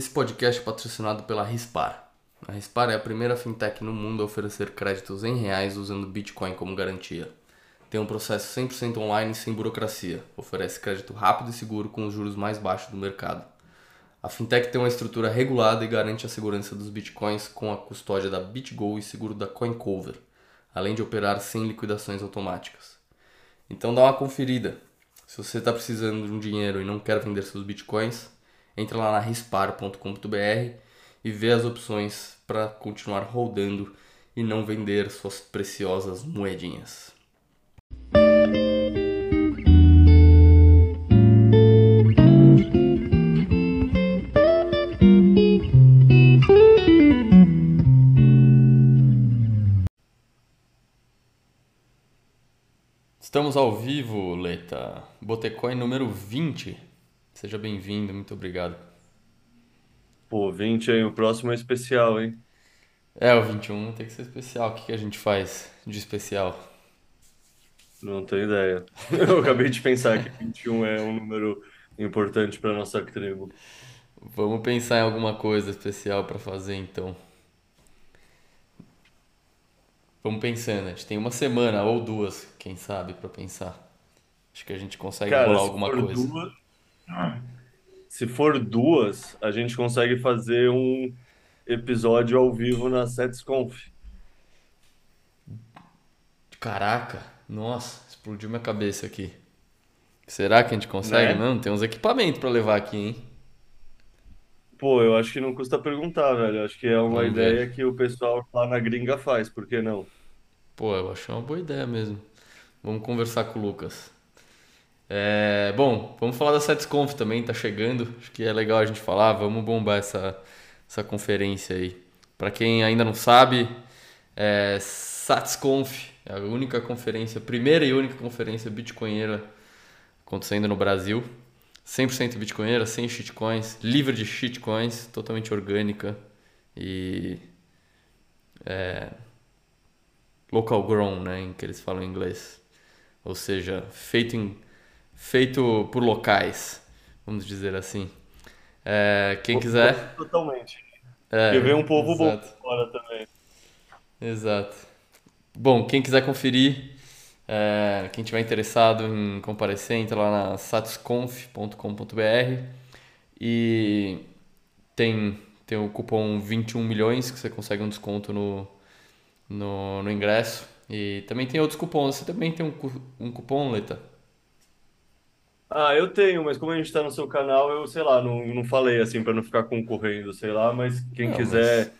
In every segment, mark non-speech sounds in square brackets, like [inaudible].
Esse podcast é patrocinado pela Rispar. A Rispar é a primeira fintech no mundo a oferecer créditos em reais usando Bitcoin como garantia. Tem um processo 100% online sem burocracia. Oferece crédito rápido e seguro com os juros mais baixos do mercado. A fintech tem uma estrutura regulada e garante a segurança dos bitcoins com a custódia da BitGo e seguro da CoinCover, além de operar sem liquidações automáticas. Então dá uma conferida. Se você está precisando de um dinheiro e não quer vender seus bitcoins, entra lá na rispar.com.br e vê as opções para continuar rodando e não vender suas preciosas moedinhas. Estamos ao vivo, Leta. Botecoin número 20. Seja bem-vindo, muito obrigado. Pô, 20 aí, o próximo é especial, hein? É, o 21 tem que ser especial. O que que a gente faz de especial? Não tenho ideia. [laughs] Eu acabei de pensar que 21 é um número importante para nossa tribo. Vamos pensar em alguma coisa especial para fazer então. Vamos pensando, a gente tem uma semana ou duas, quem sabe, para pensar. Acho que a gente consegue Cara, bolar alguma coisa. duas, se for duas, a gente consegue fazer um episódio ao vivo na SetsConf. Caraca, nossa, explodiu minha cabeça aqui. Será que a gente consegue? Né? Não, tem uns equipamentos para levar aqui, hein? Pô, eu acho que não custa perguntar, velho. Acho que é uma Vamos ver. ideia que o pessoal lá na gringa faz, por que não? Pô, eu achei uma boa ideia mesmo. Vamos conversar com o Lucas. É, bom, vamos falar da SetsConf também, tá chegando. Acho que é legal a gente falar. Vamos bombar essa, essa conferência aí. Para quem ainda não sabe, é SatsConf é a única conferência, primeira e única conferência bitcoinheira acontecendo no Brasil. 100% bitcoinheira, sem shitcoins, livre de shitcoins, totalmente orgânica e local grown, né, em que eles falam em inglês. Ou seja, feito, em, feito por locais, vamos dizer assim. É, quem quiser. Totalmente. É, E vem um povo bom exato, fora também. exato. Bom, quem quiser conferir, é, quem tiver interessado em comparecer, entra lá na satsconf.com.br e tem, tem o cupom 21 milhões que você consegue um desconto no, no, no ingresso. E também tem outros cupons. Você também tem um, um cupom, Leta? Ah, eu tenho, mas como a gente tá no seu canal, eu sei lá, não, não falei assim para não ficar concorrendo, sei lá, mas quem Não, mas, quiser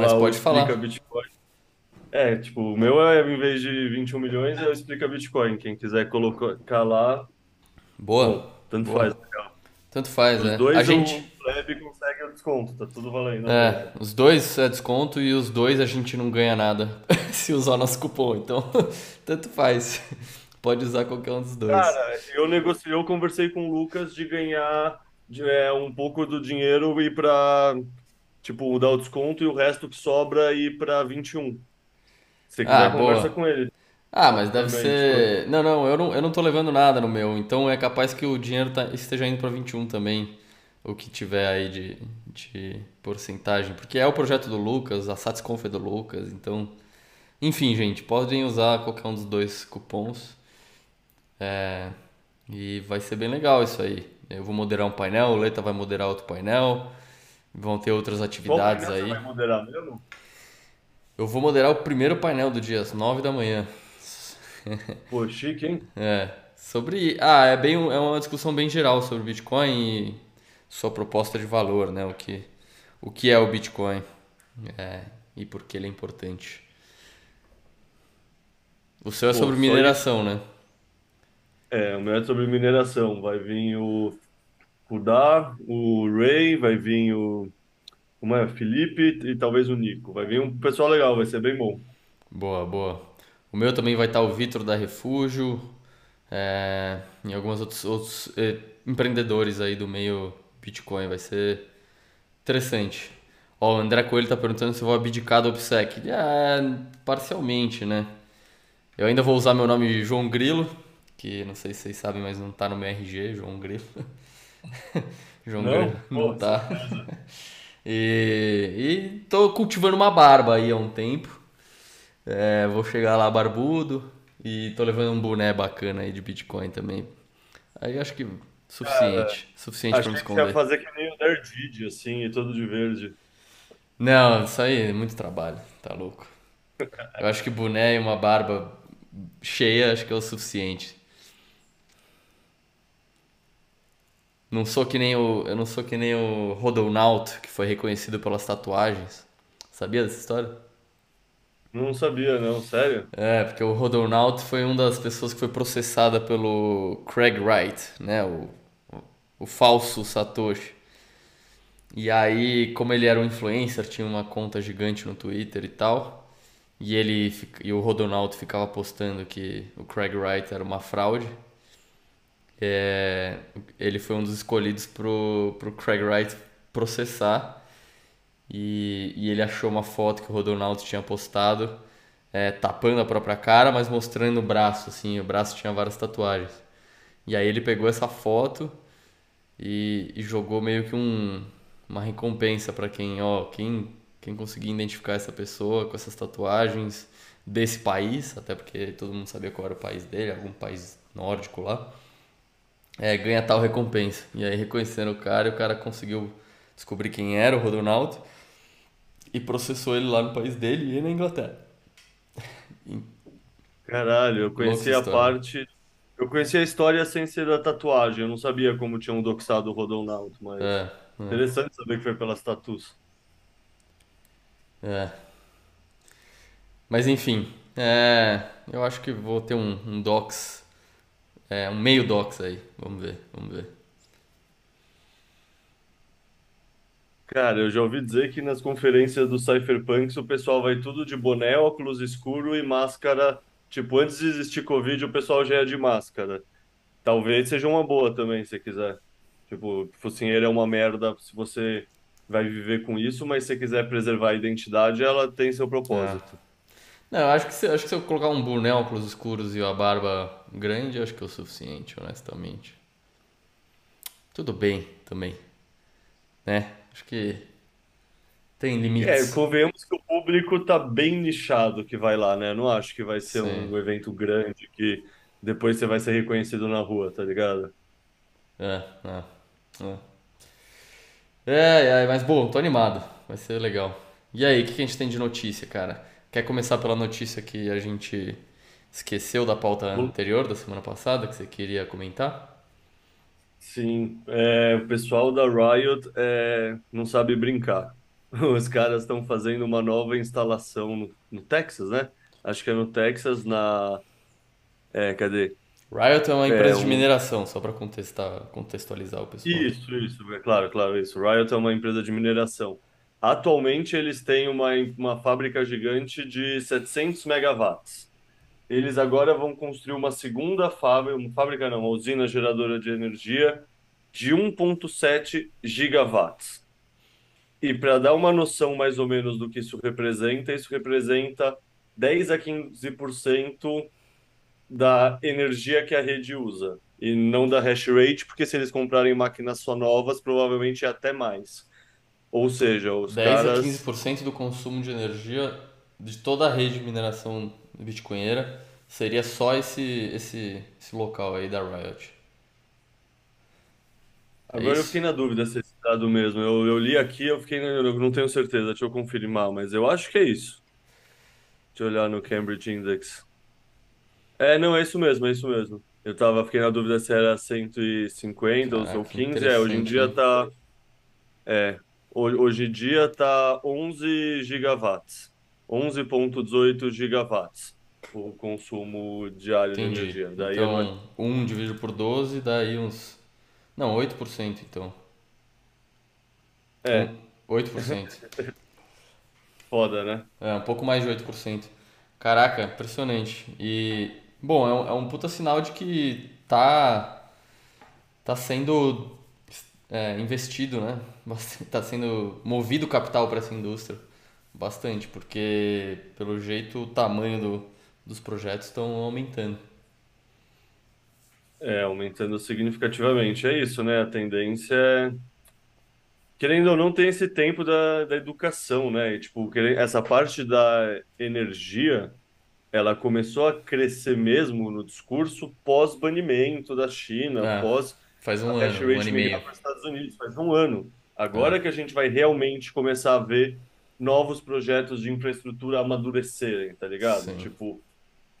mas falar o pode Explica falar. Bitcoin. É, tipo, o meu é, em vez de 21 milhões, é o Explica Bitcoin. Quem quiser colocar lá, Boa, bom, tanto faz. boa. Tanto faz, Os né? A dois o gente. Plebe consegue o desconto, tá tudo valendo a. É, os dois é desconto e os dois a gente não ganha nada [laughs] se usar o nosso cupom. Então, [laughs] tanto faz. Pode usar qualquer um dos dois. Cara, eu negociei, eu conversei com o Lucas de ganhar de, é, um pouco do dinheiro e para tipo, dar o desconto e o resto que sobra ir para 21. Se você Ah, quiser, conversa boa. com ele Ah, mas deve também. Ser. Não, não, eu não, eu não tô levando nada no meu. Então é capaz que o dinheiro tá- esteja indo pra 21 também. O que tiver aí de, de porcentagem. Porque é o projeto do Lucas, a SatsConf é do Lucas. Então, enfim, gente, podem usar qualquer um dos dois cupons. É, e vai ser bem legal isso aí. Eu vou moderar um painel, o Leta vai moderar outro painel. Vão ter outras qual atividades painel você vai aí. moderar mesmo? Eu vou moderar o primeiro painel do dia, às 9 da manhã. Pô, chique, hein? [laughs] É, sobre. Ah, é bem, é uma discussão bem geral sobre Bitcoin e sua proposta de valor, né? O que, o que é o Bitcoin, é, e por que ele é importante. O seu é Pô, sobre só isso. mineração, né? É, o é sobre mineração. Vai vir o Kudá, o Ray, vai vir o como é? Felipe e talvez o Nico. Vai vir um pessoal legal, vai ser bem bom. Boa, boa. O meu também vai estar o Vitor da Refúgio, é, e alguns outros, outros eh, empreendedores aí do meio Bitcoin. Vai ser interessante. Ó, o André Coelho tá perguntando se eu vou abdicar do OPSEC. É, parcialmente, né? Eu ainda vou usar meu nome João Grilo, que não sei se vocês sabem, mas não tá no meu RG, João Grilo. [laughs] João Não? Pô, Não tá. [laughs] E, e tô cultivando uma barba aí há um tempo. É, vou chegar lá barbudo e tô levando um boné bacana aí de Bitcoin também. Aí acho que suficiente. Suficiente pra Achei me que você ia esconder. fazer que nem o Nerdid, assim, e todo de verde. Não, isso aí é muito trabalho, tá louco. [laughs] Eu acho que boné e uma barba cheia acho que é o suficiente. Não sou que nem o, eu não sou que nem o Rodonauto, que foi reconhecido pelas tatuagens. Sabia dessa história? Não sabia, não, sério? É, porque o Rodonauto foi uma das pessoas que foi processada pelo Craig Wright, né, o, o, falso Satoshi. E aí, como ele era um influencer, tinha uma conta gigante no Twitter e tal, e ele e o Rodonauto ficava postando que o Craig Wright era uma fraude. É, ele foi um dos escolhidos pro, pro Craig Wright processar. E, e ele achou uma foto que o Rodonauto tinha postado, é, tapando a própria cara, mas mostrando o braço, assim, o braço tinha várias tatuagens. E aí ele pegou essa foto e, e jogou meio que um, uma recompensa pra quem, ó, quem, quem conseguir identificar essa pessoa com essas tatuagens desse país, até porque todo mundo sabia qual era o país dele, algum país nórdico lá, é, ganha tal recompensa. E aí reconhecendo o cara, e o cara conseguiu descobrir quem era o Rodonauto e processou ele lá no país dele e na Inglaterra. Caralho, eu conhecia a parte. Eu conhecia a história sem ser da tatuagem. Eu não sabia como tinham doxado o Rodonaldo, mas. É, Interessante saber que foi pelas tatus. é. Mas enfim, é, eu acho que vou ter um, um docs, é, um meio docs aí. Vamos ver, vamos ver. Cara, eu já ouvi dizer que nas conferências do Cypherpunks o pessoal vai tudo de boné, óculos escuro e máscara. Tipo, antes de existir Covid, o pessoal já é de máscara. Talvez seja uma boa também, se quiser. Tipo, focinheira é uma merda se você vai viver com isso, mas se você quiser preservar a identidade, ela tem seu propósito. Não, acho que se, acho que se eu colocar um boné, óculos escuros e a barba grande, acho que é o suficiente, honestamente. Tudo bem também, né? Acho que tem É, limites. convenhamos que o público tá bem nichado que vai lá, né? Não acho que vai ser Sim. um evento grande que depois você vai ser reconhecido na rua, tá ligado? É, é, é. É, é, mas bom, tô animado. Vai ser legal. E aí, o que a gente tem de notícia, cara? Quer começar pela notícia que a gente esqueceu da pauta anterior, da semana passada, que você queria comentar? Sim, é, o pessoal da Riot é, não sabe brincar. [laughs] Os caras estão fazendo uma nova instalação no, no Texas, né? Acho que é no Texas, na. É, cadê? Riot é uma É, empresa de um- mineração, só contestar, contextualizar o pessoal. Isso, isso, é claro, claro, isso. Riot é uma empresa de mineração. Atualmente eles têm uma, uma fábrica gigante de 700 megawatts. Eles agora vão construir uma segunda fábrica, uma fábrica não, uma usina geradora de energia de 1,7 gigawatts. E para dar uma noção mais ou menos do que isso representa, isso representa 10 a 15% da energia que a rede usa. E não da hash rate, porque se eles comprarem máquinas só novas, provavelmente é até mais. Ou seja, os 10 a caras. 15% do consumo de energia de toda a rede de mineração bitcoinheira seria só esse, esse, esse local aí da Riot. Agora eu isso? fiquei na dúvida se é esse dado mesmo. Eu, eu li aqui, eu fiquei, eu não tenho certeza, deixa eu confirmar, mas eu acho que é isso. Deixa eu olhar no Cambridge Index. É, não, é isso mesmo, é isso mesmo. Eu tava, fiquei na dúvida se era 150 ou Caraca, 15. É, hoje em dia tá. É, hoje em dia tá 11 gigawatts. 11,18 gigawatts o consumo diário de Entendi. energia. Daí é Então, 1 dividido por 12 dá aí uns. Não, 8% então. é, 8%. [laughs] foda, né? É, um pouco mais de 8%. Caraca, impressionante. E, bom, é um, é um puta sinal de que tá, tá sendo é, investido, né? Bast- [laughs] Tá sendo movido capital para essa indústria. Bastante, porque pelo jeito o tamanho do, dos projetos estão aumentando. É, aumentando significativamente. É isso, né? A tendência é querendo ou não, tem esse tempo da, da educação, né? E, tipo, essa parte da energia, ela começou a crescer mesmo no discurso pós-banimento da China, Ah, pós faz a um hash ano, um ano e meio. para os Estados Unidos, faz um ano. É, Agora que a gente vai realmente começar a ver novos projetos de infraestrutura amadurecerem, tá ligado? sim. Tipo,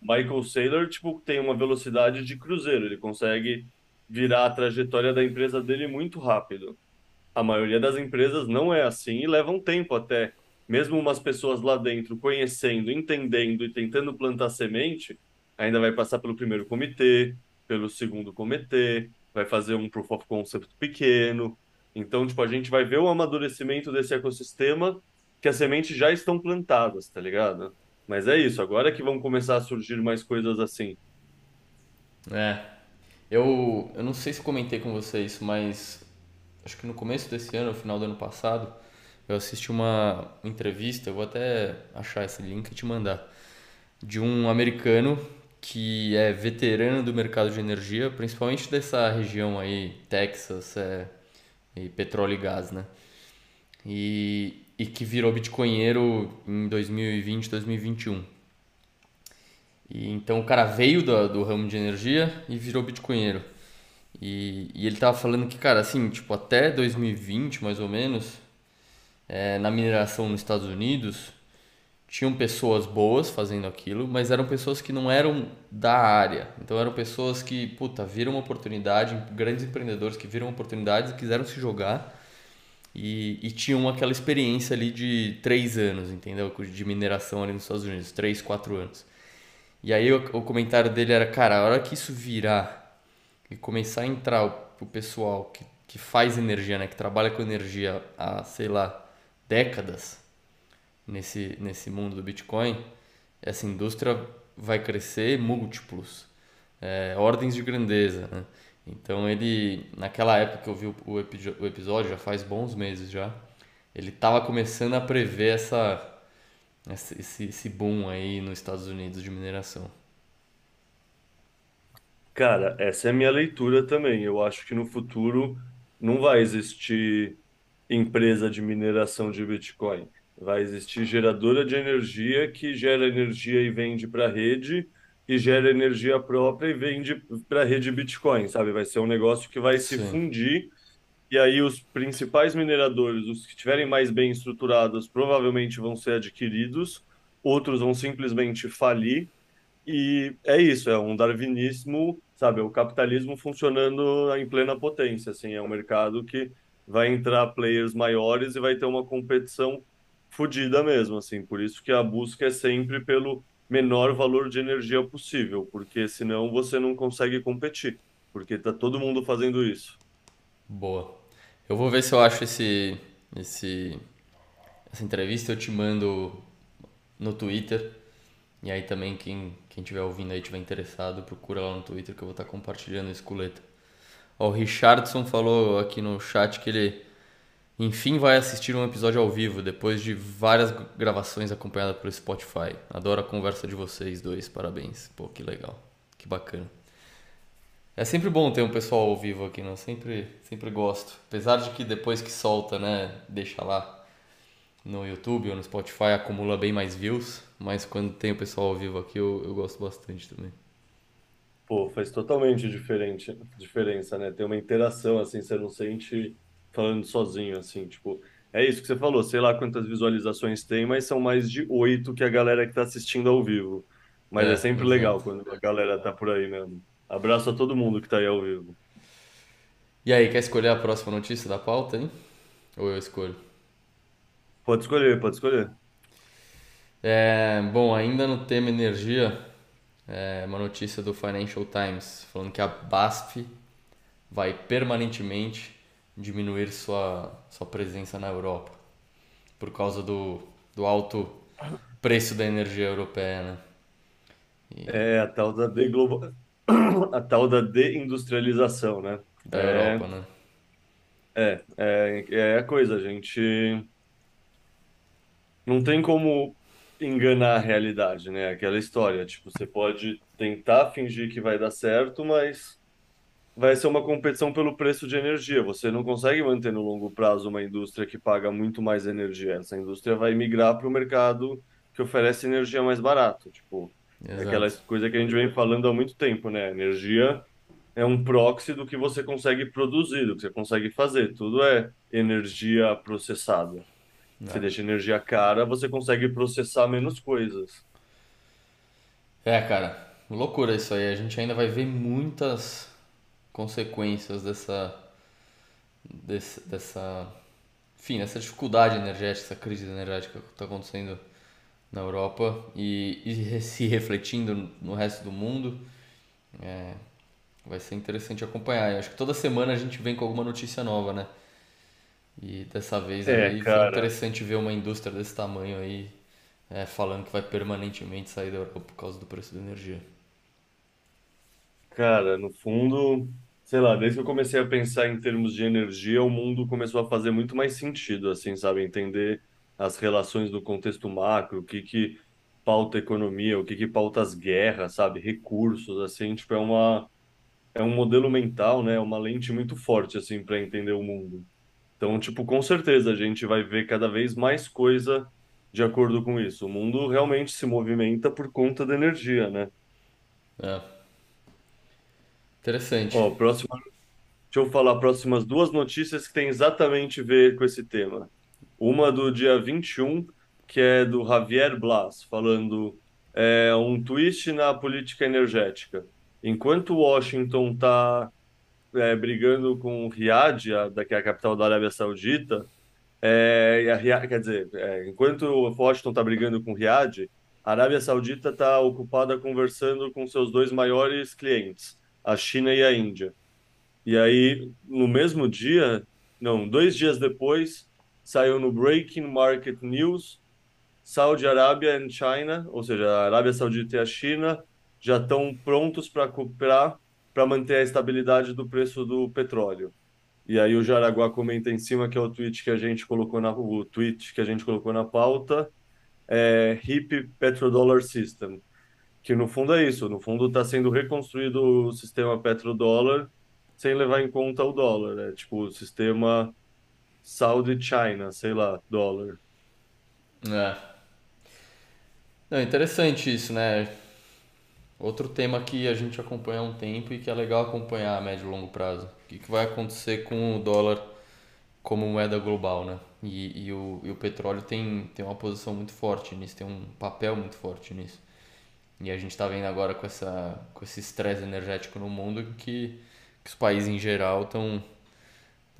Michael Saylor, tipo, tem uma velocidade de cruzeiro, ele consegue virar a trajetória da empresa dele muito rápido. A maioria das empresas não é assim e leva um tempo até, mesmo umas pessoas lá dentro conhecendo, entendendo e tentando plantar semente, ainda vai passar pelo primeiro comitê, pelo segundo comitê, vai fazer um proof of concept pequeno. Então, tipo, a gente vai ver o amadurecimento desse ecossistema que as sementes já estão plantadas, tá ligado? Mas é isso, agora que vão começar a surgir mais coisas assim. É. Eu, eu não sei se comentei com você isso, mas acho que no começo desse ano, no final do ano passado, eu assisti uma entrevista, eu vou até achar esse link e te mandar, de um americano que é veterano do mercado de energia, principalmente dessa região aí, Texas, é, e petróleo e gás, né? E, e que virou bitcoinheiro em 2020, 2021. E então o cara veio do, do ramo de energia e virou bitcoinheiro. E, e ele tava falando que, cara, assim, tipo, até 2020, mais ou menos, é, na mineração nos Estados Unidos, tinham pessoas boas fazendo aquilo, mas eram pessoas que não eram da área. Então eram pessoas que, puta, viram uma oportunidade, grandes empreendedores que viram oportunidades e quiseram se jogar e, e tinham aquela experiência ali de três anos, entendeu? De mineração ali nos Estados Unidos, três, quatro anos. E aí o, o comentário dele era, cara, a hora que isso virar e começar a entrar o, o pessoal que, que faz energia, né, que trabalha com energia há, sei lá, décadas nesse, nesse mundo do Bitcoin, essa indústria vai crescer múltiplos, é, ordens de grandeza, né? Então ele, naquela época que eu vi o, o, epi- o episódio, já faz bons meses já, ele estava começando a prever essa, esse esse boom aí nos Estados Unidos de mineração. Cara, essa é a minha leitura também. Eu acho que no futuro não vai existir empresa de mineração de Bitcoin. Vai existir geradora de energia que gera energia e vende para a rede, e gera energia própria e vende para a rede Bitcoin, sabe? Vai ser um negócio que vai se Sim, fundir, e aí os principais mineradores, os que estiverem mais bem estruturados, provavelmente vão ser adquiridos, outros vão simplesmente falir e é isso, é um darwinismo, sabe? É o capitalismo funcionando em plena potência, assim, é um mercado que vai entrar players maiores e vai ter uma competição fodida mesmo, assim. Por isso que a busca é sempre pelo menor valor de energia possível, porque senão você não consegue competir, porque tá todo mundo fazendo isso. boa. Eu vou ver se eu acho esse, esse, essa entrevista, eu te mando no Twitter. E aí também quem, quem tiver ouvindo aí, tiver interessado, procura lá no Twitter que eu vou estar compartilhando esse coleta. Ó, o Richardson falou aqui no chat que ele enfim vai assistir um episódio ao vivo depois de várias gravações acompanhadas pelo Spotify. Adoro a conversa de vocês dois, parabéns. Pô, que legal, que bacana. É sempre bom ter um pessoal ao vivo aqui? Eu sempre, sempre gosto. Apesar de que depois que solta, né, deixa lá no YouTube ou no Spotify, acumula bem mais views. Mas quando tem o pessoal ao vivo aqui, eu, eu gosto bastante também. Pô, faz totalmente diferente, diferença, né? Ter uma interação, assim, você não sente falando sozinho, assim, tipo, é isso que você falou, sei lá quantas visualizações tem, mas são mais de oito que a galera que tá assistindo ao vivo. Mas é É, sempre legal exato. quando a galera tá por aí mesmo. Abraço a todo mundo que tá aí ao vivo. E aí, quer escolher a próxima notícia da pauta, hein? Ou eu escolho? Pode escolher, pode escolher. É, bom, ainda no tema energia, é uma notícia do Financial Times falando que a BASF vai permanentemente diminuir sua, sua presença na Europa por causa do, do alto preço da energia europeia, né? E É a tal da degloba... [coughs] a tal da deindustrialização, né? da É, Europa, né? é, é, é a coisa, a gente não tem como enganar a realidade, né? Aquela história, tipo, você pode tentar fingir que vai dar certo, mas vai ser uma competição pelo preço de energia. Você não consegue manter no longo prazo uma indústria que paga muito mais energia. Essa indústria vai migrar para o mercado que oferece energia mais barato. Tipo, é aquela Exato. coisa que a gente vem falando há muito tempo, né? Energia é um proxy do que você consegue produzir, do que você consegue fazer. Tudo é energia processada. Você né? deixa energia cara, você consegue processar menos coisas. É, cara, loucura isso aí. A gente ainda vai ver muitas consequências dessa, desse, dessa, enfim, dessa dificuldade energética, essa crise energética que está acontecendo na Europa e, e [laughs] se refletindo no resto do mundo. É, vai ser interessante acompanhar. Eu acho que toda semana a gente vem com alguma notícia nova, né? E dessa vez É, aí foi interessante ver uma indústria desse tamanho aí é, falando que vai permanentemente sair da Europa por causa do preço da energia. Cara, no fundo, sei lá, desde que eu comecei a pensar em termos de energia, o mundo começou a fazer muito mais sentido, assim, sabe? Entender as relações do contexto macro, o que que pauta a economia, o que que pauta as guerras, sabe? Recursos, assim, tipo, é uma, é um modelo mental, né? É uma lente muito forte, assim, para entender o mundo. Então, tipo, com certeza a gente vai ver cada vez mais coisa de acordo com isso. O mundo realmente se movimenta por conta da energia, né? É, interessante. Ó, próximo Deixa eu falar próximas duas notícias que têm exatamente a ver com esse tema. Uma do dia 21, que é do Javier Blas, falando é, um twist na política energética. Enquanto Washington está brigando com Riad, que é a capital da Arábia Saudita, é, e a quer dizer, é, enquanto Washington está brigando com Riad, a Arábia Saudita está ocupada conversando com seus dois maiores clientes, a China e a Índia. E aí, no mesmo dia, não, dois dias depois, saiu no Breaking Market News, Saudi Arabia e China, ou seja, a Arábia Saudita e a China, já estão prontos para cooperar para manter a estabilidade do preço do petróleo. E aí o Jaraguá comenta em cima que é o tweet que a gente colocou na, o tweet que a gente colocou na pauta, é HIP Petrodollar System que no fundo é isso, no fundo está sendo reconstruído o sistema petrodólar sem levar em conta o dólar, é tipo o sistema Saudi China, sei lá, dólar. É. Não, interessante isso, né? Outro tema que a gente acompanha há um tempo e que é legal acompanhar a médio e longo prazo. O que, que vai acontecer com o dólar como moeda global, né? E, e, o, e o petróleo tem, tem uma posição muito forte nisso, tem um papel muito forte nisso. E a gente está vendo agora com, essa, com esse estresse energético no mundo que, que os países em geral estão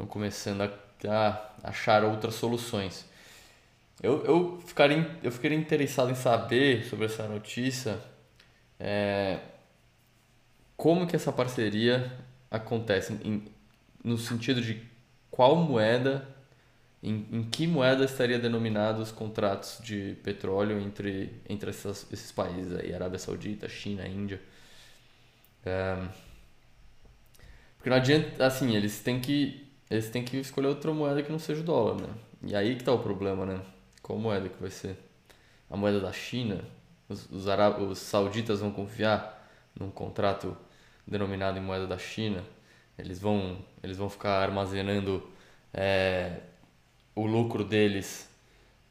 começando a, a achar outras soluções. Eu, eu, ficaria, eu ficaria interessado em saber sobre essa notícia, é, como que essa parceria acontece, em, no sentido de qual moeda, em, em que moeda estaria denominados os contratos de petróleo entre, entre essas, esses países aí, Arábia Saudita, China, Índia. É, porque não adianta, assim, eles têm que, eles têm que escolher outra moeda que não seja o dólar, né? E aí que tá o problema, né? Qual moeda que vai ser? A moeda da China? Os, os, ara- os sauditas vão confiar num contrato denominado em moeda da China? Eles vão, eles vão ficar armazenando é, o lucro deles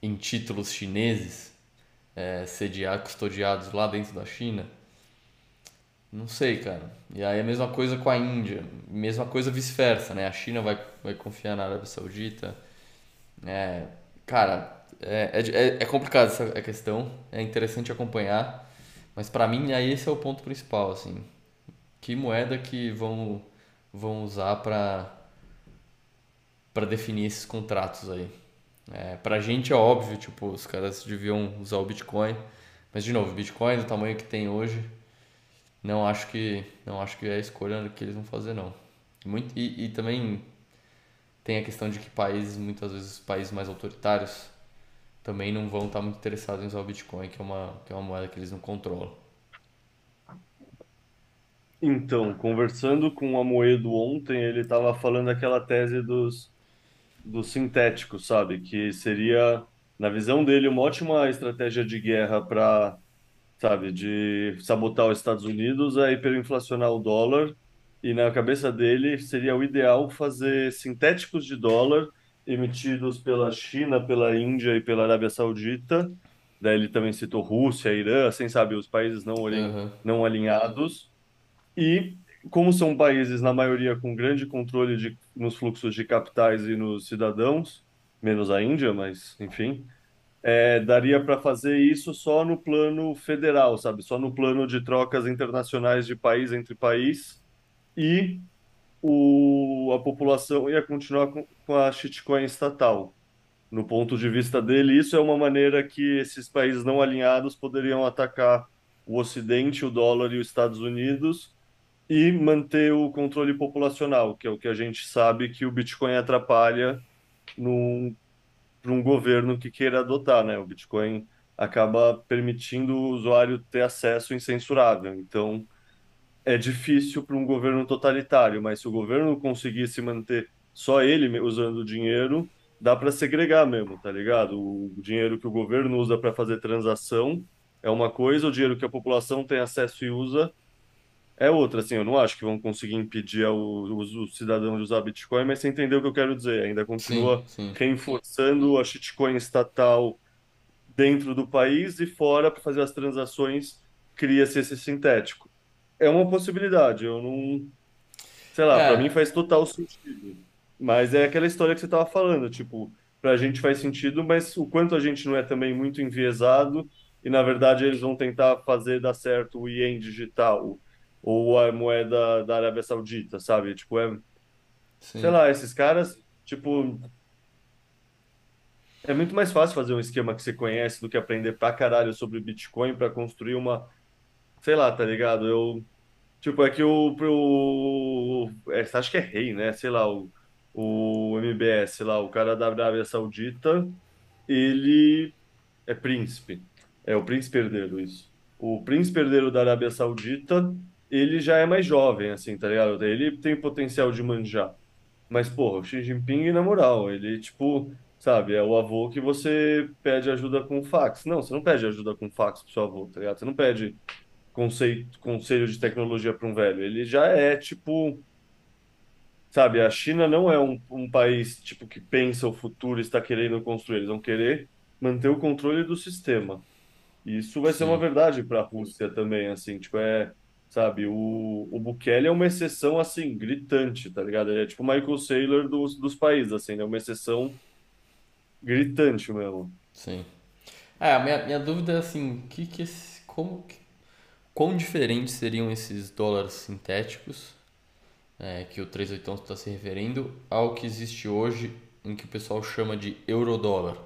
em títulos chineses, é, custodiados lá dentro da China? Não sei, cara. E aí a mesma coisa com a Índia, mesma coisa vice-versa, né? A China vai, vai confiar na Arábia Saudita. É, cara, é, é, é é complicado essa questão, é interessante acompanhar, mas pra mim aí esse é o ponto principal, assim. Que moeda que vão, vão usar pra para definir esses contratos aí? É, pra gente é óbvio, tipo, os caras deviam usar o Bitcoin, mas de novo, o Bitcoin do tamanho que tem hoje, não acho que não acho que é a escolha que eles vão fazer não. Muito, e, e também tem a questão de que países, muitas vezes países mais autoritários, também não vão estar muito interessados em usar o Bitcoin, que é uma, que é uma moeda que eles não controlam. Então, conversando com o Amoedo ontem, ele estava falando aquela tese dos, dos sintéticos, sabe? Que seria, na visão dele, uma ótima estratégia de guerra para, sabe, de sabotar os Estados Unidos, é hiperinflacionar o dólar e na cabeça dele seria o ideal fazer sintéticos de dólar emitidos pela China, pela Índia e pela Arábia Saudita. Daí ele também citou Rússia, Irã, assim, sabe, os países não, Aham. não alinhados. E como são países, na maioria, com grande controle de, nos fluxos de capitais e nos cidadãos, menos a Índia, mas enfim, é, daria para fazer isso só no plano federal, sabe? Só no plano de trocas internacionais de país entre país e o, a população ia continuar com, com a shitcoin estatal. No ponto de vista dele, isso é uma maneira que esses países não alinhados poderiam atacar o Ocidente, o dólar e os Estados Unidos e manter o controle populacional, que é o que a gente sabe que o Bitcoin atrapalha para um governo que queira adotar, né? O Bitcoin acaba permitindo o usuário ter acesso incensurável. Então, é difícil para um governo totalitário, mas se o governo conseguir se manter só ele usando o dinheiro, dá para segregar mesmo, tá ligado? O dinheiro que o governo usa para fazer transação é uma coisa, o dinheiro que a população tem acesso e usa é outra. Assim, eu não acho que vão conseguir impedir o, os, os cidadãos de usar Bitcoin, mas você entendeu o que eu quero dizer. Ainda Sim, continua sim. reforçando a shitcoin estatal dentro do país e fora para fazer as transações, cria-se esse sintético. É uma possibilidade, eu não, sei lá, para mim É, faz total sentido. Mas é aquela história que você estava falando, tipo, para a gente faz sentido, mas o quanto a gente não é também muito enviesado e na verdade eles vão tentar fazer dar certo o Ien digital ou a moeda da Arábia Saudita, sabe? Tipo, é, sei sim. lá, esses caras, tipo, é muito mais fácil fazer um esquema que você conhece do que aprender pra caralho sobre Bitcoin para construir uma, sei lá, tá ligado? Eu Tipo, é que o, o é, acho que é rei, né? Sei lá, o, o MBS, sei lá, o cara da Arábia Saudita, ele é príncipe. É o príncipe herdeiro, isso. O príncipe herdeiro da Arábia Saudita, ele já é mais jovem, assim, tá ligado? Ele tem potencial de manjar. Mas, porra, o Xi Jinping, na moral, ele, tipo, sabe, é o avô que você pede ajuda com fax. Não, você não pede ajuda com fax pro seu avô, tá ligado? Você não pede conceito, conselho de tecnologia para um velho. Ele já é tipo, sabe, a China não é um, um país tipo que pensa o futuro e está querendo construir. Eles vão querer manter o controle do sistema. E isso vai ser uma Sim, verdade para a Rússia também, assim, tipo, é, sabe, o, o Bukele é uma exceção, assim, gritante, tá ligado? Ele é tipo o Michael Saylor dos, dos países, assim, é uma exceção gritante mesmo. sim. É, a minha, minha dúvida é assim, que que esse, como, que- quão diferentes seriam esses dólares sintéticos, é, que o 381 está se referindo, ao que existe hoje, em que o pessoal chama de eurodólar.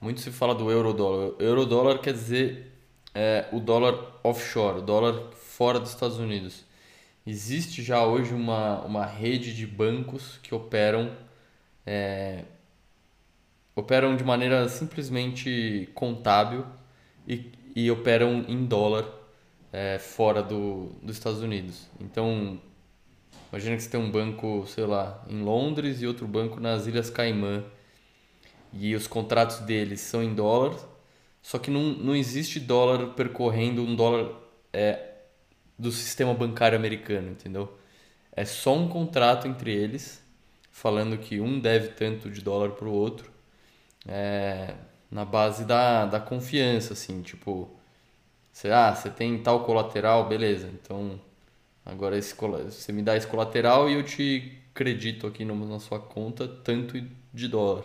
Muito se fala do eurodólar. Eurodólar quer dizer é, o dólar offshore, o dólar fora dos Estados Unidos. Existe já hoje uma, uma rede de bancos que operam operam de maneira simplesmente contábil e, e operam em dólar é, fora do, dos Estados Unidos. Então, imagina que você tem um banco, sei lá, em Londres e outro banco nas Ilhas Caimã e os contratos deles são em dólar, só que não, não existe dólar percorrendo um dólar é, do sistema bancário americano, entendeu? É só um contrato entre eles, falando que um deve tanto de dólar para o outro é, na base da, da confiança, assim, tipo, você, ah, você tem tal colateral, beleza, então agora esse, você me dá esse colateral e eu te credito aqui no- na sua conta tanto de dólar.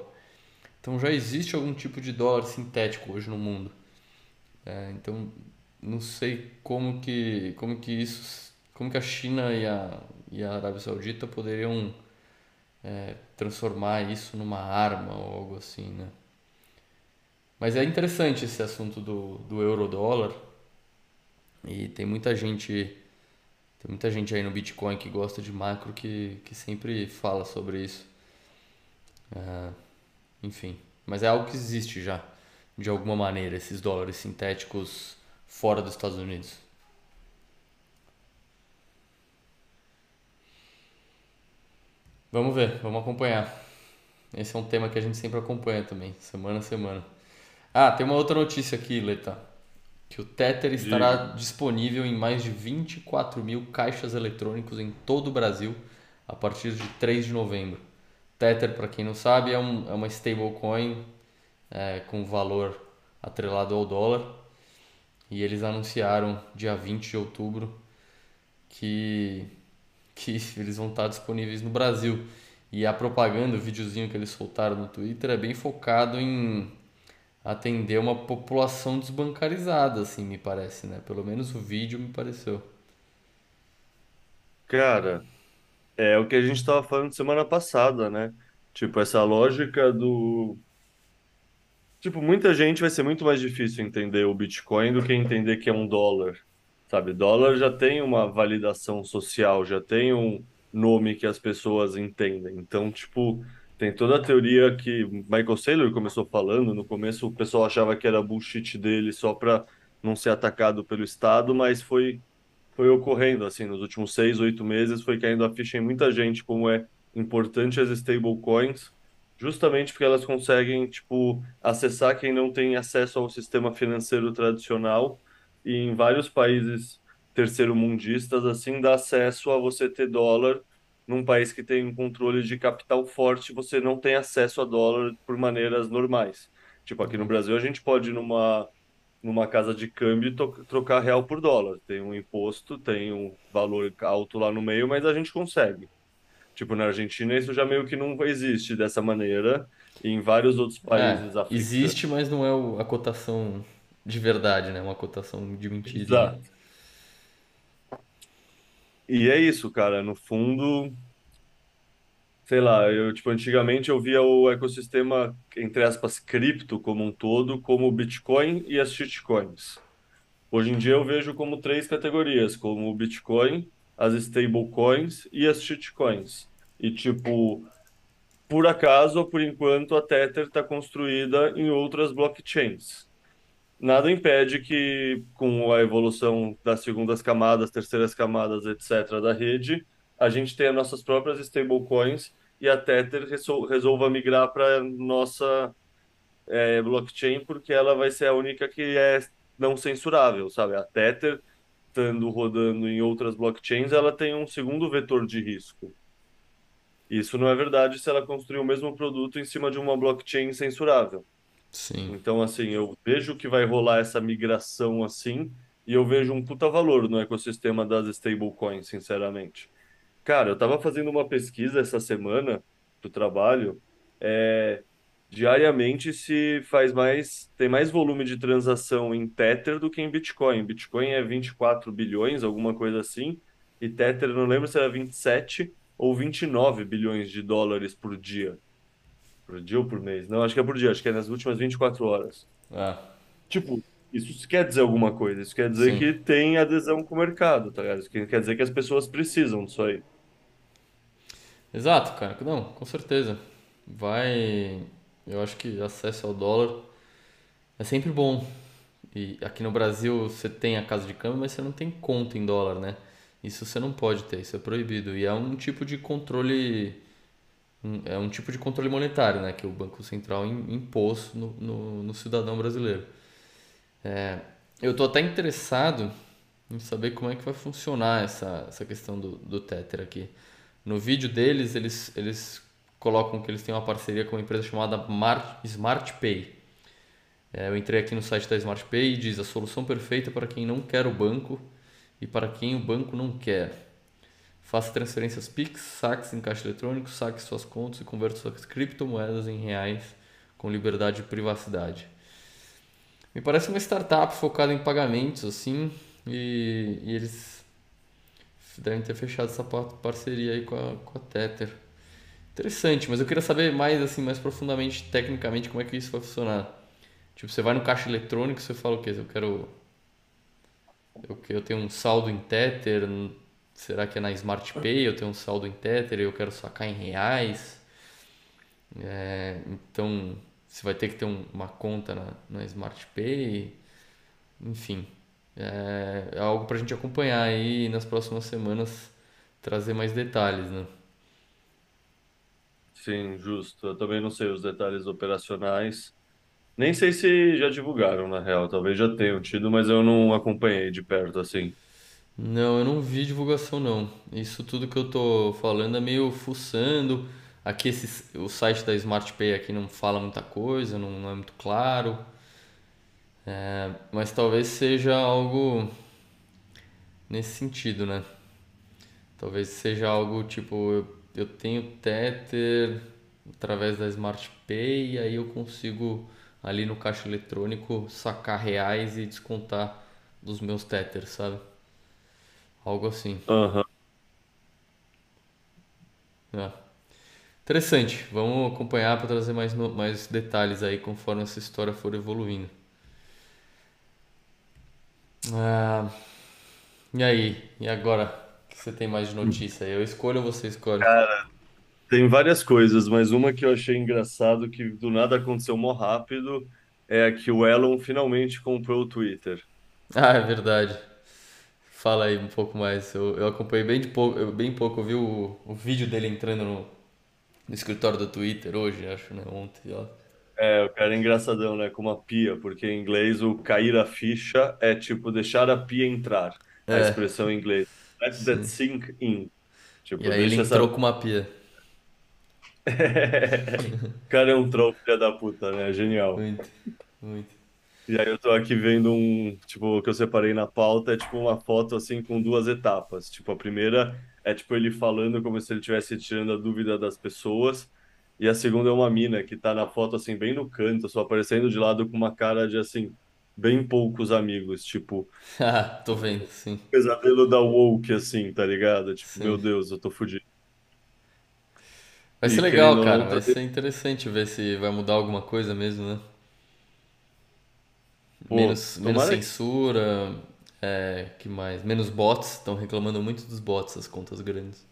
Então já existe algum tipo de dólar sintético hoje no mundo. É, então não sei como que, como que isso, como que a China e a, e a Arábia Saudita poderiam é, transformar isso numa arma ou algo assim, né? Mas é interessante esse assunto do, do euro-dólar e tem muita gente, tem muita gente aí no Bitcoin que gosta de macro que, que sempre fala sobre isso. Ah, enfim, mas é algo que existe já, de alguma maneira, esses dólares sintéticos fora dos Estados Unidos. Vamos ver, vamos acompanhar. Esse é um tema que a gente sempre acompanha também, semana a semana. Ah, tem uma outra notícia aqui, Leta. que o Tether estará disponível em mais de 24 mil caixas eletrônicos em todo o Brasil a partir de 3 de novembro. Tether, para quem não sabe, é, um, é uma stablecoin é, com valor atrelado ao dólar e eles anunciaram dia 20 de outubro que, que [laughs] eles vão estar disponíveis no Brasil. E a propaganda, o videozinho que eles soltaram no Twitter é bem focado em atender uma população desbancarizada, assim, me parece, né? Pelo menos o vídeo me pareceu. Cara, é o que a gente estava falando semana passada, né? Tipo, essa lógica do. Tipo, muita gente vai ser muito mais difícil entender o Bitcoin do que entender que é um dólar. Sabe, dólar já tem uma validação social, já tem um nome que as pessoas entendem. Então, tipo, tem toda a teoria que Michael Saylor começou falando. No começo, o pessoal achava que era bullshit dele só para não ser atacado pelo Estado, mas foi foi ocorrendo assim nos últimos seis, oito meses, foi caindo a ficha em muita gente como é importante as stablecoins, justamente porque elas conseguem tipo acessar quem não tem acesso ao sistema financeiro tradicional e em vários países terceiro-mundistas assim dá acesso a você ter dólar num país que tem um controle de capital forte, você não tem acesso a dólar por maneiras normais. Tipo, aqui no Brasil a gente pode ir numa, numa casa de câmbio e trocar real por dólar. Tem um imposto, tem um valor alto lá no meio, mas a gente consegue. Tipo, na Argentina isso já meio que não existe dessa maneira. E em vários outros é, países é, Existe, mas não é a cotação de verdade, né? Uma cotação de mentira. Exato. E é isso, cara. No fundo, sei lá, eu, tipo, antigamente eu via o ecossistema, entre aspas, cripto como um todo, como o Bitcoin e as shitcoins. Hoje em dia eu vejo como três categorias, como o Bitcoin, as stablecoins e as shitcoins. E, tipo, por acaso, por enquanto, a Tether está construída em outras blockchains nada impede que, com a evolução das segundas camadas, terceiras camadas, etc., da rede, a gente tenha nossas próprias stablecoins e a Tether resolva migrar para nossa é, blockchain, porque ela vai ser a única que é não censurável, sabe? A Tether, estando rodando em outras blockchains, ela tem um segundo vetor de risco. Isso não é verdade se ela construir o mesmo produto em cima de uma blockchain censurável. Sim. Então, assim, eu vejo que vai rolar essa migração assim, e eu vejo um puta valor no ecossistema das stablecoins, sinceramente. Cara, eu tava fazendo uma pesquisa essa semana do trabalho, é, diariamente se faz mais, tem mais volume de transação em Tether do que em Bitcoin. Bitcoin é 24 bilhões, alguma coisa assim, e Tether, não lembro se era 27 ou 29 bilhões de dólares por dia. Por dia ou por mês? Não, acho que é por dia, acho que é nas últimas 24 horas. Ah. Tipo, isso quer dizer alguma coisa. Isso quer dizer Sim. que tem adesão com o mercado, tá ligado? Isso quer dizer que as pessoas precisam disso aí. Exato, cara. Não, com certeza. Vai. Eu acho que acesso ao dólar é sempre bom. E aqui no Brasil você tem a casa de câmbio, mas você não tem conta em dólar, né? Isso você não pode ter, isso é proibido. E é um tipo de controle é um tipo de controle monetário né, que o Banco Central impôs no, no, no cidadão brasileiro. É, eu estou até interessado em saber como é que vai funcionar essa, essa questão do, do Tether aqui. No vídeo deles, eles, eles colocam que eles têm uma parceria com uma empresa chamada Mar Smart Pay. É, eu entrei aqui no site da Smart Pay e diz a solução perfeita para quem não quer o banco e para quem o banco não quer. Faça transferências Pix, saques em caixa eletrônico, saque suas contas e converta suas criptomoedas em reais com liberdade e privacidade. Me parece uma startup focada em pagamentos, assim, e, e eles devem ter fechado essa parceria aí com a, com a Tether. Interessante, mas eu queria saber mais, assim, mais profundamente, tecnicamente, como é que isso vai funcionar. Tipo, você vai no caixa eletrônico, você fala o quê? Eu quero... Eu, eu tenho um saldo em Tether, Será que é na Smart Pay? Eu tenho um saldo em Tether e eu quero sacar em reais. É, então, você vai ter que ter um, uma conta na, na Smart Pay. Enfim, é, é algo para a gente acompanhar aí nas próximas semanas, trazer mais detalhes, né? Sim, justo. Eu também não sei os detalhes operacionais, Nem sei se já divulgaram, na real. Talvez já tenham tido, mas eu não acompanhei de perto, assim. Não, eu não vi divulgação não. Isso tudo que eu tô falando é meio fuçando. Aqui esse, o site da SmartPay aqui não fala muita coisa, não, não é muito claro. É, mas talvez seja algo nesse sentido, né? Talvez seja algo tipo, eu, eu tenho Tether através da SmartPay e aí eu consigo ali no caixa eletrônico sacar reais e descontar dos meus Tethers, sabe? Algo assim. Aham. É. Interessante. Vamos acompanhar para trazer mais, mais detalhes aí conforme essa história for evoluindo. Ah, e aí? E agora? O que você tem mais de notícia aí? Eu escolho ou você escolhe? Tem várias coisas, mas uma que eu achei engraçado, que do nada aconteceu mó rápido, é que o Elon finalmente comprou o Twitter. Ah, é verdade. Fala aí um pouco mais. Eu, eu acompanhei bem de pouco, eu- bem pouco. Eu vi o, o vídeo dele entrando no, no escritório do Twitter hoje, acho, né? Ontem, ó. É, o cara é engraçadão, né? Com uma pia, porque em inglês o cair a ficha é tipo deixar a pia entrar. A É, expressão em inglês. Let that sim. sink in. E Tipo, aí ele essa. entrou com uma pia. [laughs] O cara é um troll, filha da puta, né? Genial. Muito, muito. E aí eu tô aqui vendo um, tipo, o que eu separei na pauta é tipo uma foto assim com duas etapas. Tipo, a primeira é tipo ele falando como se ele estivesse tirando a dúvida das pessoas, e a segunda é uma mina que tá na foto assim bem no canto, só aparecendo de lado com uma cara de assim bem poucos amigos, tipo, Ah, [laughs] tô vendo, sim, pesadelo da woke assim, tá ligado? Tipo, meu sim. Deus, eu tô fudido. Vai ser E legal, querendo ou cara. não, Vai tá ser interessante ver se vai mudar alguma coisa mesmo, né? pô, Menos, menos tomara que censura, é, que mais? Menos bots. Estão reclamando muito dos bots, as contas grandes.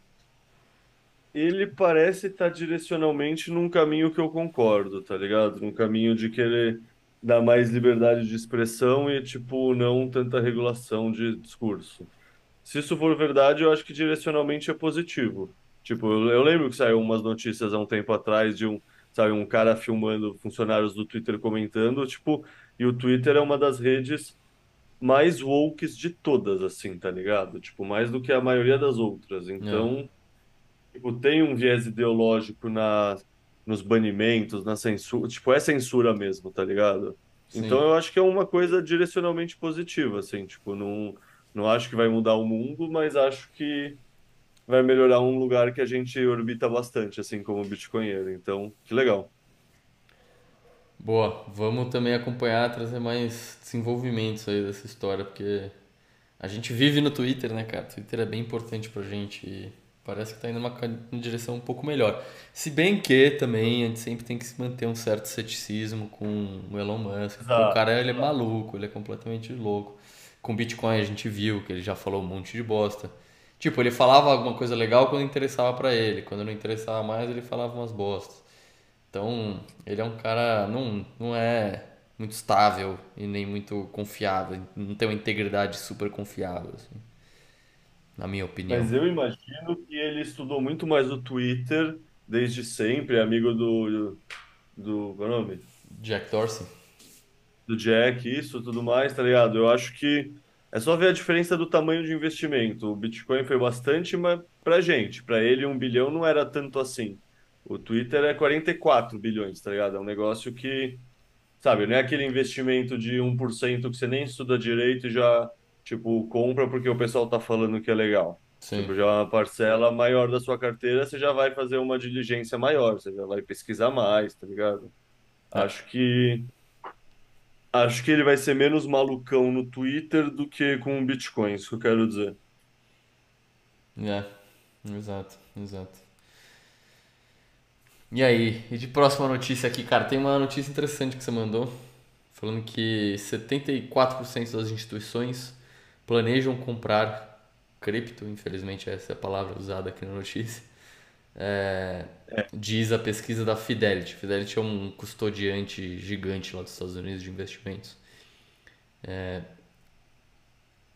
Ele parece estar direcionalmente num caminho que eu concordo, tá ligado? Num caminho de querer dar mais liberdade de expressão e, tipo, não tanta regulação de discurso. Se isso for verdade, eu acho que direcionalmente é positivo. Tipo, eu, eu lembro que saiu umas notícias há um tempo atrás de um, sabe, um cara filmando funcionários do Twitter comentando, tipo, e o Twitter é uma das redes mais wokes de todas, assim, tá ligado? Tipo, mais do que a maioria das outras. É, Então. Tipo, tem um viés ideológico na, nos banimentos, na censura. Tipo, é censura mesmo, tá ligado? Então sim. eu acho que é uma coisa direcionalmente positiva, assim. Tipo, não, não acho que vai mudar o mundo, mas acho que vai melhorar um lugar que a gente orbita bastante, assim, como bitcoinheiro. Então, que legal. Boa. Vamos também acompanhar, trazer mais desenvolvimentos aí dessa história, porque a gente vive no Twitter, né, cara? O Twitter é bem importante pra gente e parece que tá indo numa ca- uma direção um pouco melhor. Se bem que também a gente sempre tem que se manter um certo ceticismo com o Elon Musk, o cara ele é maluco, ele é completamente louco. Com Bitcoin a gente viu que ele já falou um monte de bosta. Tipo, ele falava alguma coisa legal quando interessava pra ele, quando não interessava mais ele falava umas bostas. Então, ele é um cara, não, não é muito estável e nem muito confiável, não tem uma integridade super confiável, assim, na minha opinião. Mas eu imagino que ele estudou muito mais o Twitter desde sempre, é amigo do, do, qual é o nome? Jack Dorsey? do Jack, isso, tudo mais, tá ligado? Eu acho que é só ver a diferença do tamanho de investimento. O Bitcoin foi bastante, mas pra gente, pra ele um bilhão não era tanto assim. O Twitter é 44 bilhões, tá ligado? É um negócio que, sabe, não é aquele investimento de um por cento que você nem estuda direito e já, tipo, compra porque o pessoal tá falando que é legal. Sim. Tipo, já é uma parcela maior da sua carteira, você já vai fazer uma diligência maior, você já vai pesquisar mais, tá ligado? É, Acho que Acho que ele vai ser menos malucão no Twitter do que com o Bitcoin, isso que eu quero dizer. é, exato, exato. E aí, e de próxima notícia aqui, cara, tem uma notícia interessante que você mandou, falando que 74% das instituições planejam comprar cripto, infelizmente essa é a palavra usada aqui na notícia, É, diz a pesquisa da Fidelity. Fidelity é um custodiante gigante lá dos Estados Unidos de investimentos.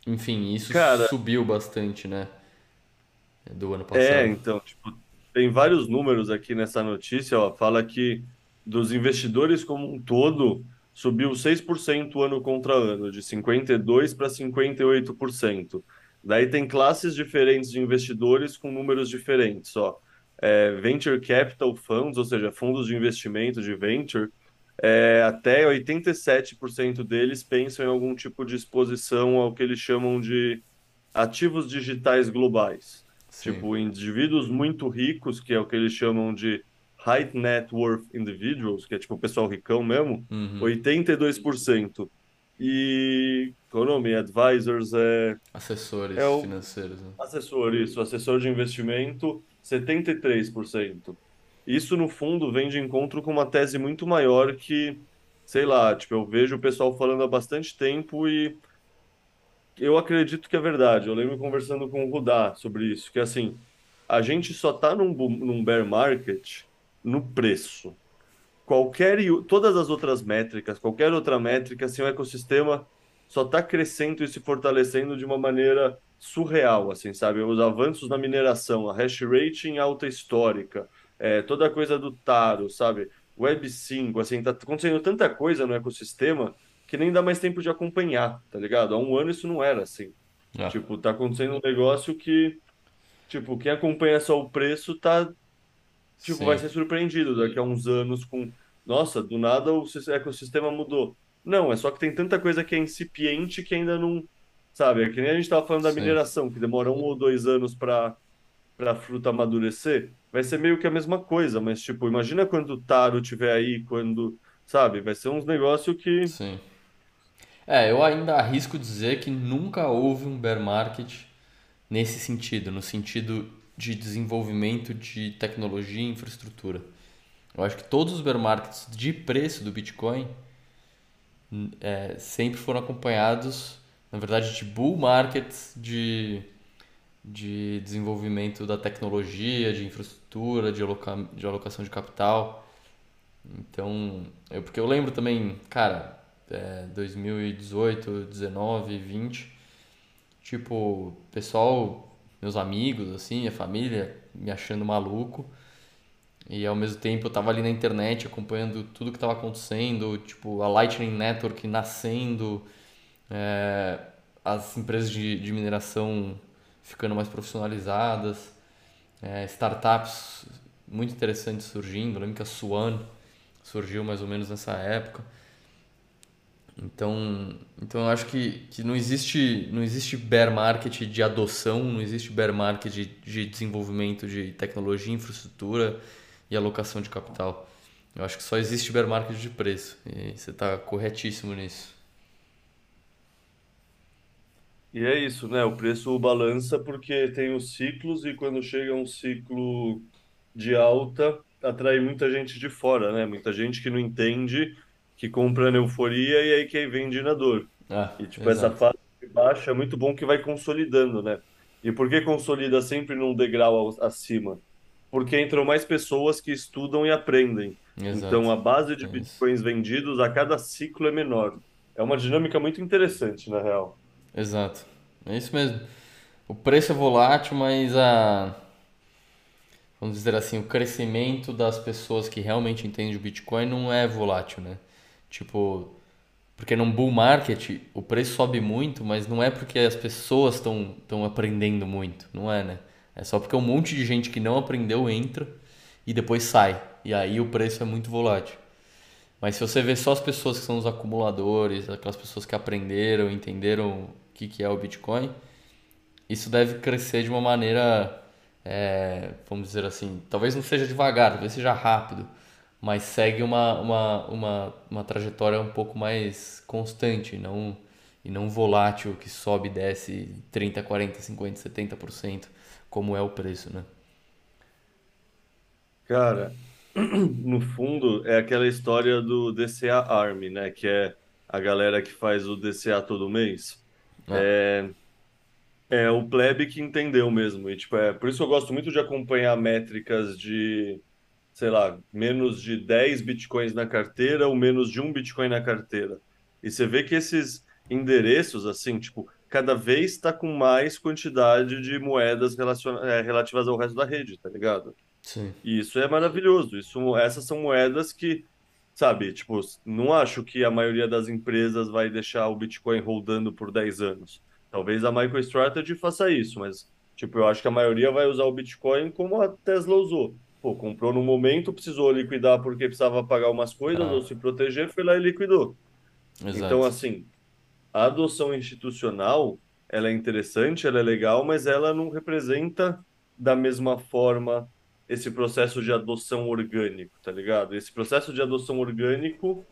Enfim, isso Cara, subiu bastante, né, do ano é, passado. então, tipo, tem vários números aqui nessa notícia, ó, fala que dos investidores como um todo, subiu 6% ano contra ano, de 52% para 58%. Daí tem classes diferentes de investidores com números diferentes, ó. É, venture Capital Funds, ou seja, fundos de investimento de venture, é, até 87% deles pensam em algum tipo de exposição ao que eles chamam de ativos digitais globais. Sim. Tipo, indivíduos muito ricos, que é o que eles chamam de high net worth individuals, que é tipo o pessoal ricão mesmo, Uhum. 82%. E Economy Advisors é, Assessores é o financeiros, né? assessor, isso, assessor de investimento, 73%. Isso, no fundo, vem de encontro com uma tese muito maior que, sei lá, tipo, eu vejo o pessoal falando há bastante tempo e eu acredito que é verdade. Eu lembro conversando com o Rudá sobre isso, que assim, a gente só tá num, num bear market no preço. Qualquer, e- todas as outras métricas, qualquer outra métrica, assim, o ecossistema só está crescendo e se fortalecendo de uma maneira surreal, assim, sabe? Os avanços na mineração, a hash rate em alta histórica, é, toda a coisa do Taro, sabe? Web 5, assim, tá acontecendo tanta coisa no ecossistema que nem dá mais tempo de acompanhar, tá ligado? Há um ano isso não era assim. Ah, Tipo, tá acontecendo um negócio que, tipo, quem acompanha só o preço tá tipo, vai ser surpreendido daqui a uns anos com, nossa, do nada o sis- ecossistema mudou. Não, é só que tem tanta coisa que é incipiente que ainda não, sabe? É que nem a gente estava falando da sim. mineração, que demora um ou dois anos para para a fruta amadurecer. Vai ser meio que a mesma coisa, mas tipo, imagina quando o taro tiver aí, quando, sabe? Vai ser uns negócios que, Sim. É, eu ainda arrisco dizer que nunca houve um bear market nesse sentido, no sentido de desenvolvimento de tecnologia e infraestrutura. Eu acho que todos os bear markets de preço do Bitcoin é, sempre foram acompanhados, na verdade, de bull markets de, de desenvolvimento da tecnologia, de infraestrutura, de, aloca, de alocação de capital. Então, eu, porque eu lembro também, cara, é, 2018, 19, 20, tipo, pessoal, meus amigos, assim, minha família, me achando maluco. E ao mesmo tempo eu tava ali na internet acompanhando tudo que tava acontecendo, tipo, a Lightning Network nascendo, é, as empresas de, de mineração ficando mais profissionalizadas, é, startups muito interessantes surgindo. Eu lembro que a Swan surgiu mais ou menos nessa época. Então, então eu acho que, que não existe não existe bear market de adoção, não existe bear market de, de desenvolvimento de tecnologia, infraestrutura e alocação de capital. Eu acho que só existe bear market de preço. E você está corretíssimo nisso. e é isso, né? O preço balança porque tem os ciclos e quando chega um ciclo de alta, atrai muita gente de fora, né? Muita gente que não entende, que compra na euforia e aí que vende na dor. Ah, E, tipo, essa exato. fase de baixa é muito bom que vai consolidando, né? E por que consolida sempre num degrau acima? Porque entram mais pessoas que estudam e aprendem. Então, Exato. a base de É bitcoins vendidos a cada ciclo é menor. É uma dinâmica muito interessante, na real. Exato. É isso mesmo. O preço é volátil, mas a, vamos dizer assim, o crescimento das pessoas que realmente entendem o Bitcoin não é volátil, né? Tipo, porque num bull market o preço sobe muito, mas não é porque as pessoas estão aprendendo muito, não é, né? É só porque um monte de gente que não aprendeu entra e depois sai. E aí o preço é muito volátil. Mas se você vê só as pessoas que são os acumuladores, aquelas pessoas que aprenderam, entenderam o que que é o Bitcoin, isso deve crescer de uma maneira, é, vamos dizer assim, talvez não seja devagar, talvez seja rápido, mas segue uma, uma, uma, uma trajetória um pouco mais constante, e não, e não volátil, que sobe e desce 30, 40, 50, 70%, como é o preço, né? Cara, [clears throat] no fundo, é aquela história do DCA Army, né? Que é a galera que faz o DCA todo mês. Ah, É o plebe que entendeu mesmo. E, tipo, é por isso que eu gosto muito de acompanhar métricas de, sei lá, menos de 10 bitcoins na carteira ou menos de um bitcoin na carteira. E você vê que esses endereços, assim, tipo, cada vez está com mais quantidade de moedas é, relativas ao resto da rede, tá ligado? sim, E isso é maravilhoso. Isso, essas são moedas que sabe? Tipo, não acho que a maioria das empresas vai deixar o Bitcoin rodando por 10 anos. Talvez a MicroStrategy faça isso, mas, tipo, eu acho que a maioria vai usar o Bitcoin como a Tesla usou. Pô, comprou no momento, precisou liquidar porque precisava pagar umas coisas ou Ah, se proteger, foi lá e liquidou. Então, exato. assim, a adoção institucional, ela é interessante, ela é legal, mas ela não representa da mesma forma esse processo de adoção orgânico, tá ligado? Esse processo de adoção orgânico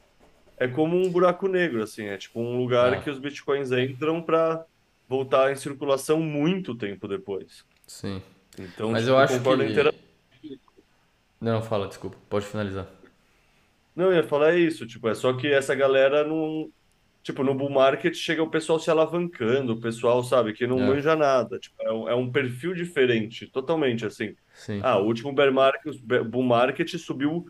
é como um buraco negro, assim, é tipo um lugar Ah, que os bitcoins entram para voltar em circulação muito tempo depois. sim. Então, Mas eu tipo, acho concordo que. Não, fala, desculpa. Pode finalizar. Não, eu ia falar isso, tipo, é só que essa galera não, tipo, no bull market chega o pessoal se alavancando, o pessoal, sabe, que não É, manja nada, tipo, é um, é um perfil diferente, totalmente, assim. sim. Ah, o último bear market, bull market subiu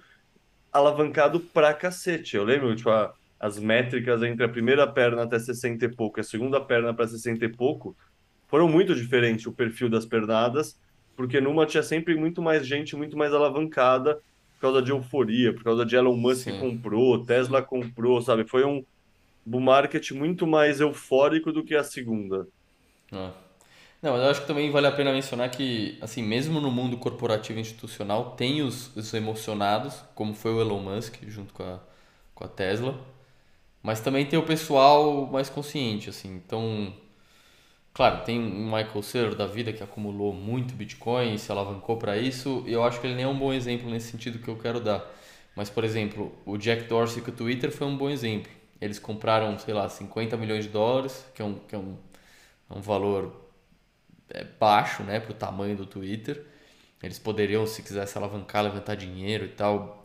alavancado pra cacete. Eu lembro, tipo, a- as métricas entre a primeira perna até 60 e pouco e a segunda perna para 60 e pouco foram muito diferentes, o perfil das pernadas, porque numa tinha sempre muito mais gente, muito mais alavancada, por causa de euforia, por causa de Elon Musk Sim. comprou, Tesla comprou, sabe? Foi um bull market muito mais eufórico do que a segunda. É. Não, mas eu acho que também vale a pena mencionar que, assim, mesmo no mundo corporativo e institucional, tem os, os emocionados, como foi o Elon Musk junto com a, com a Tesla, mas também tem o pessoal mais consciente, assim. Então, claro, tem um Michael Saylor da vida que acumulou muito Bitcoin e se alavancou para isso, e eu acho que ele nem é um bom exemplo nesse sentido que eu quero dar. Mas, por exemplo, o Jack Dorsey com o Twitter foi um bom exemplo. Eles compraram, sei lá, 50 milhões de dólares, que é um, que é um, é um valor é, baixo, né, para o tamanho do Twitter. Eles poderiam, se quisesse alavancar, levantar dinheiro e tal,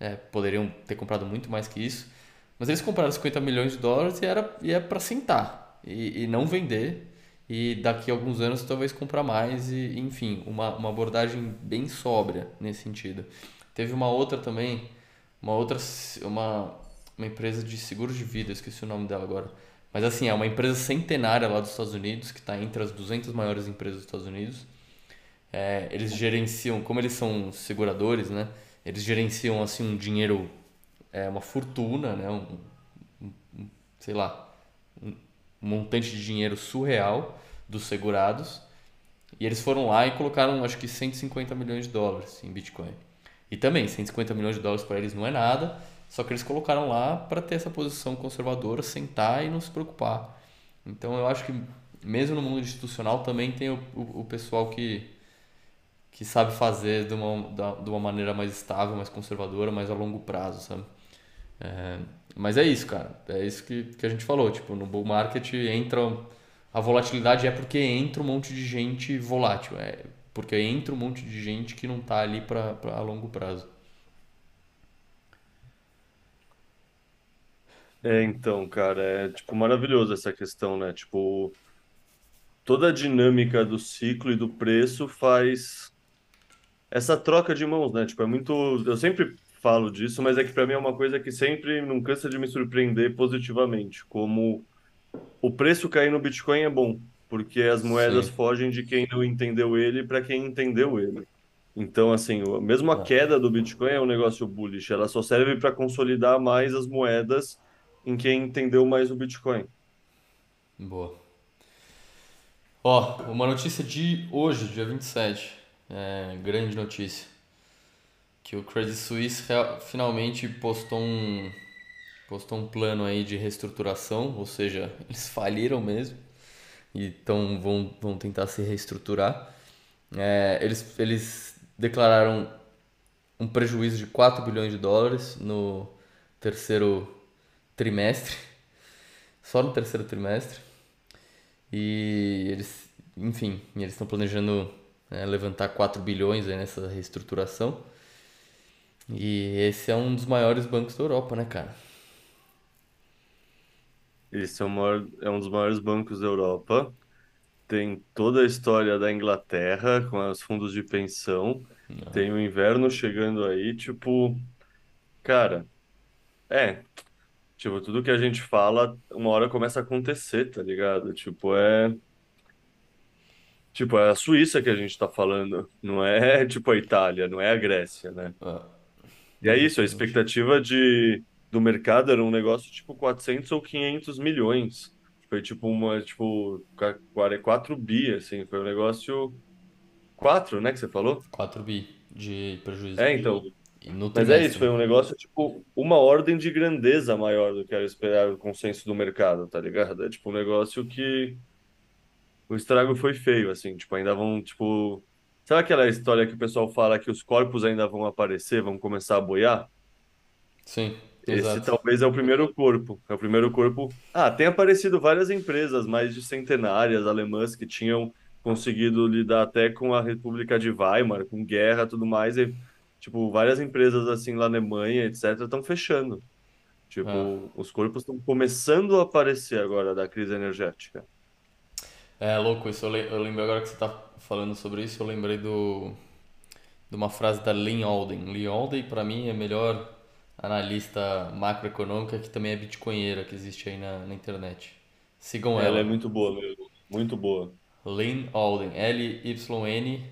é, poderiam ter comprado muito mais que isso. Mas eles compraram 50 milhões de dólares e era e é para sentar e, e não vender. E daqui a alguns anos talvez comprar mais e, enfim, uma, uma abordagem bem sóbria nesse sentido. Teve uma outra também, uma outra, uma, uma empresa de seguros de vida, esqueci o nome dela agora. Mas assim, é uma empresa centenária lá dos Estados Unidos, que está entre as 200 maiores empresas dos Estados Unidos. É, eles gerenciam, como eles são seguradores, né? Eles gerenciam assim um dinheiro, é uma fortuna, né? Um, sei lá, um montante de dinheiro surreal dos segurados. E eles foram lá e colocaram, acho que 150 milhões de dólares em Bitcoin. E também, 150 milhões de dólares para eles não é nada, só que eles colocaram lá para ter essa posição conservadora, sentar e não se preocupar. Então eu acho que mesmo no mundo institucional também tem o, o, o pessoal que, que sabe fazer de uma, de uma maneira mais estável, mais conservadora, mais a longo prazo, sabe? É, mas é isso, cara. É isso que, que a gente falou. Tipo, no bull market entra. A volatilidade é porque entra um monte de gente volátil. É porque entra um monte de gente que não tá ali para a longo prazo. É, então, cara, é tipo maravilhoso essa questão, né? Tipo, toda a dinâmica do ciclo e do preço faz essa troca de mãos, né? Tipo, é muito. Eu sempre falo disso, mas é que para mim é uma coisa que sempre não cansa de me surpreender positivamente. Como o preço cair no Bitcoin é bom, porque as moedas Sim. fogem de quem não entendeu ele para quem entendeu ele. Então, assim, mesmo a Ah, queda do Bitcoin é um negócio bullish, ela só serve para consolidar mais as moedas em quem entendeu mais o Bitcoin. boa. Ó, uma notícia de hoje, dia 27. É, grande notícia. Que o Credit Suisse finalmente postou um, postou um plano aí de reestruturação, ou seja, [laughs] eles faliram mesmo. então vão, vão tentar se reestruturar. É, eles, eles declararam um prejuízo de 4 bilhões de dólares no terceiro trimestre, [laughs] só no terceiro trimestre. E eles, enfim, eles estão planejando é, levantar 4 bilhões nessa reestruturação. E esse é um dos maiores bancos da Europa, né, cara? Esse é maior, é um dos maiores bancos da Europa. Tem toda a história da Inglaterra com os fundos de pensão. Tem o inverno chegando aí, tipo, cara, é, tipo, tudo que a gente fala, uma hora começa a acontecer, tá ligado? Tipo, é, tipo, é a Suíça que a gente tá falando, não é [laughs] tipo a Itália, não é a Grécia, né? Ah, E é isso, a expectativa de, do mercado era um negócio tipo 400 ou 500 milhões. Foi tipo uma, tipo, 4 bi, assim, foi um negócio 4, né, que você falou? quatro bi de prejuízo. É, então. Mas é isso, foi um negócio, tipo, uma ordem de grandeza maior do que era esperar o consenso do mercado, tá ligado? É tipo um negócio que o estrago foi feio, assim, tipo, ainda vão, tipo. Sabe aquela história que o pessoal fala que os corpos ainda vão aparecer, vão começar a boiar? Sim, Esse exato. talvez é o primeiro corpo. É o primeiro corpo. Ah, tem aparecido várias empresas mais de centenárias alemãs que tinham conseguido lidar até com a República de Weimar, com guerra e tudo mais. E, tipo, várias empresas assim na Alemanha, etc., estão fechando. Tipo, os corpos estão começando a aparecer agora da crise energética. É louco isso. Eu, le- eu lembro agora que você tá falando sobre isso, eu lembrei do, de uma frase da Lynn Alden. Lynn Alden, pra mim, é a melhor analista macroeconômica que também é bitcoinheira que existe aí na, na internet. Sigam Ela é ela. muito boa mesmo. Muito boa. Lynn Alden. L-Y-N-A-L-D-E-N.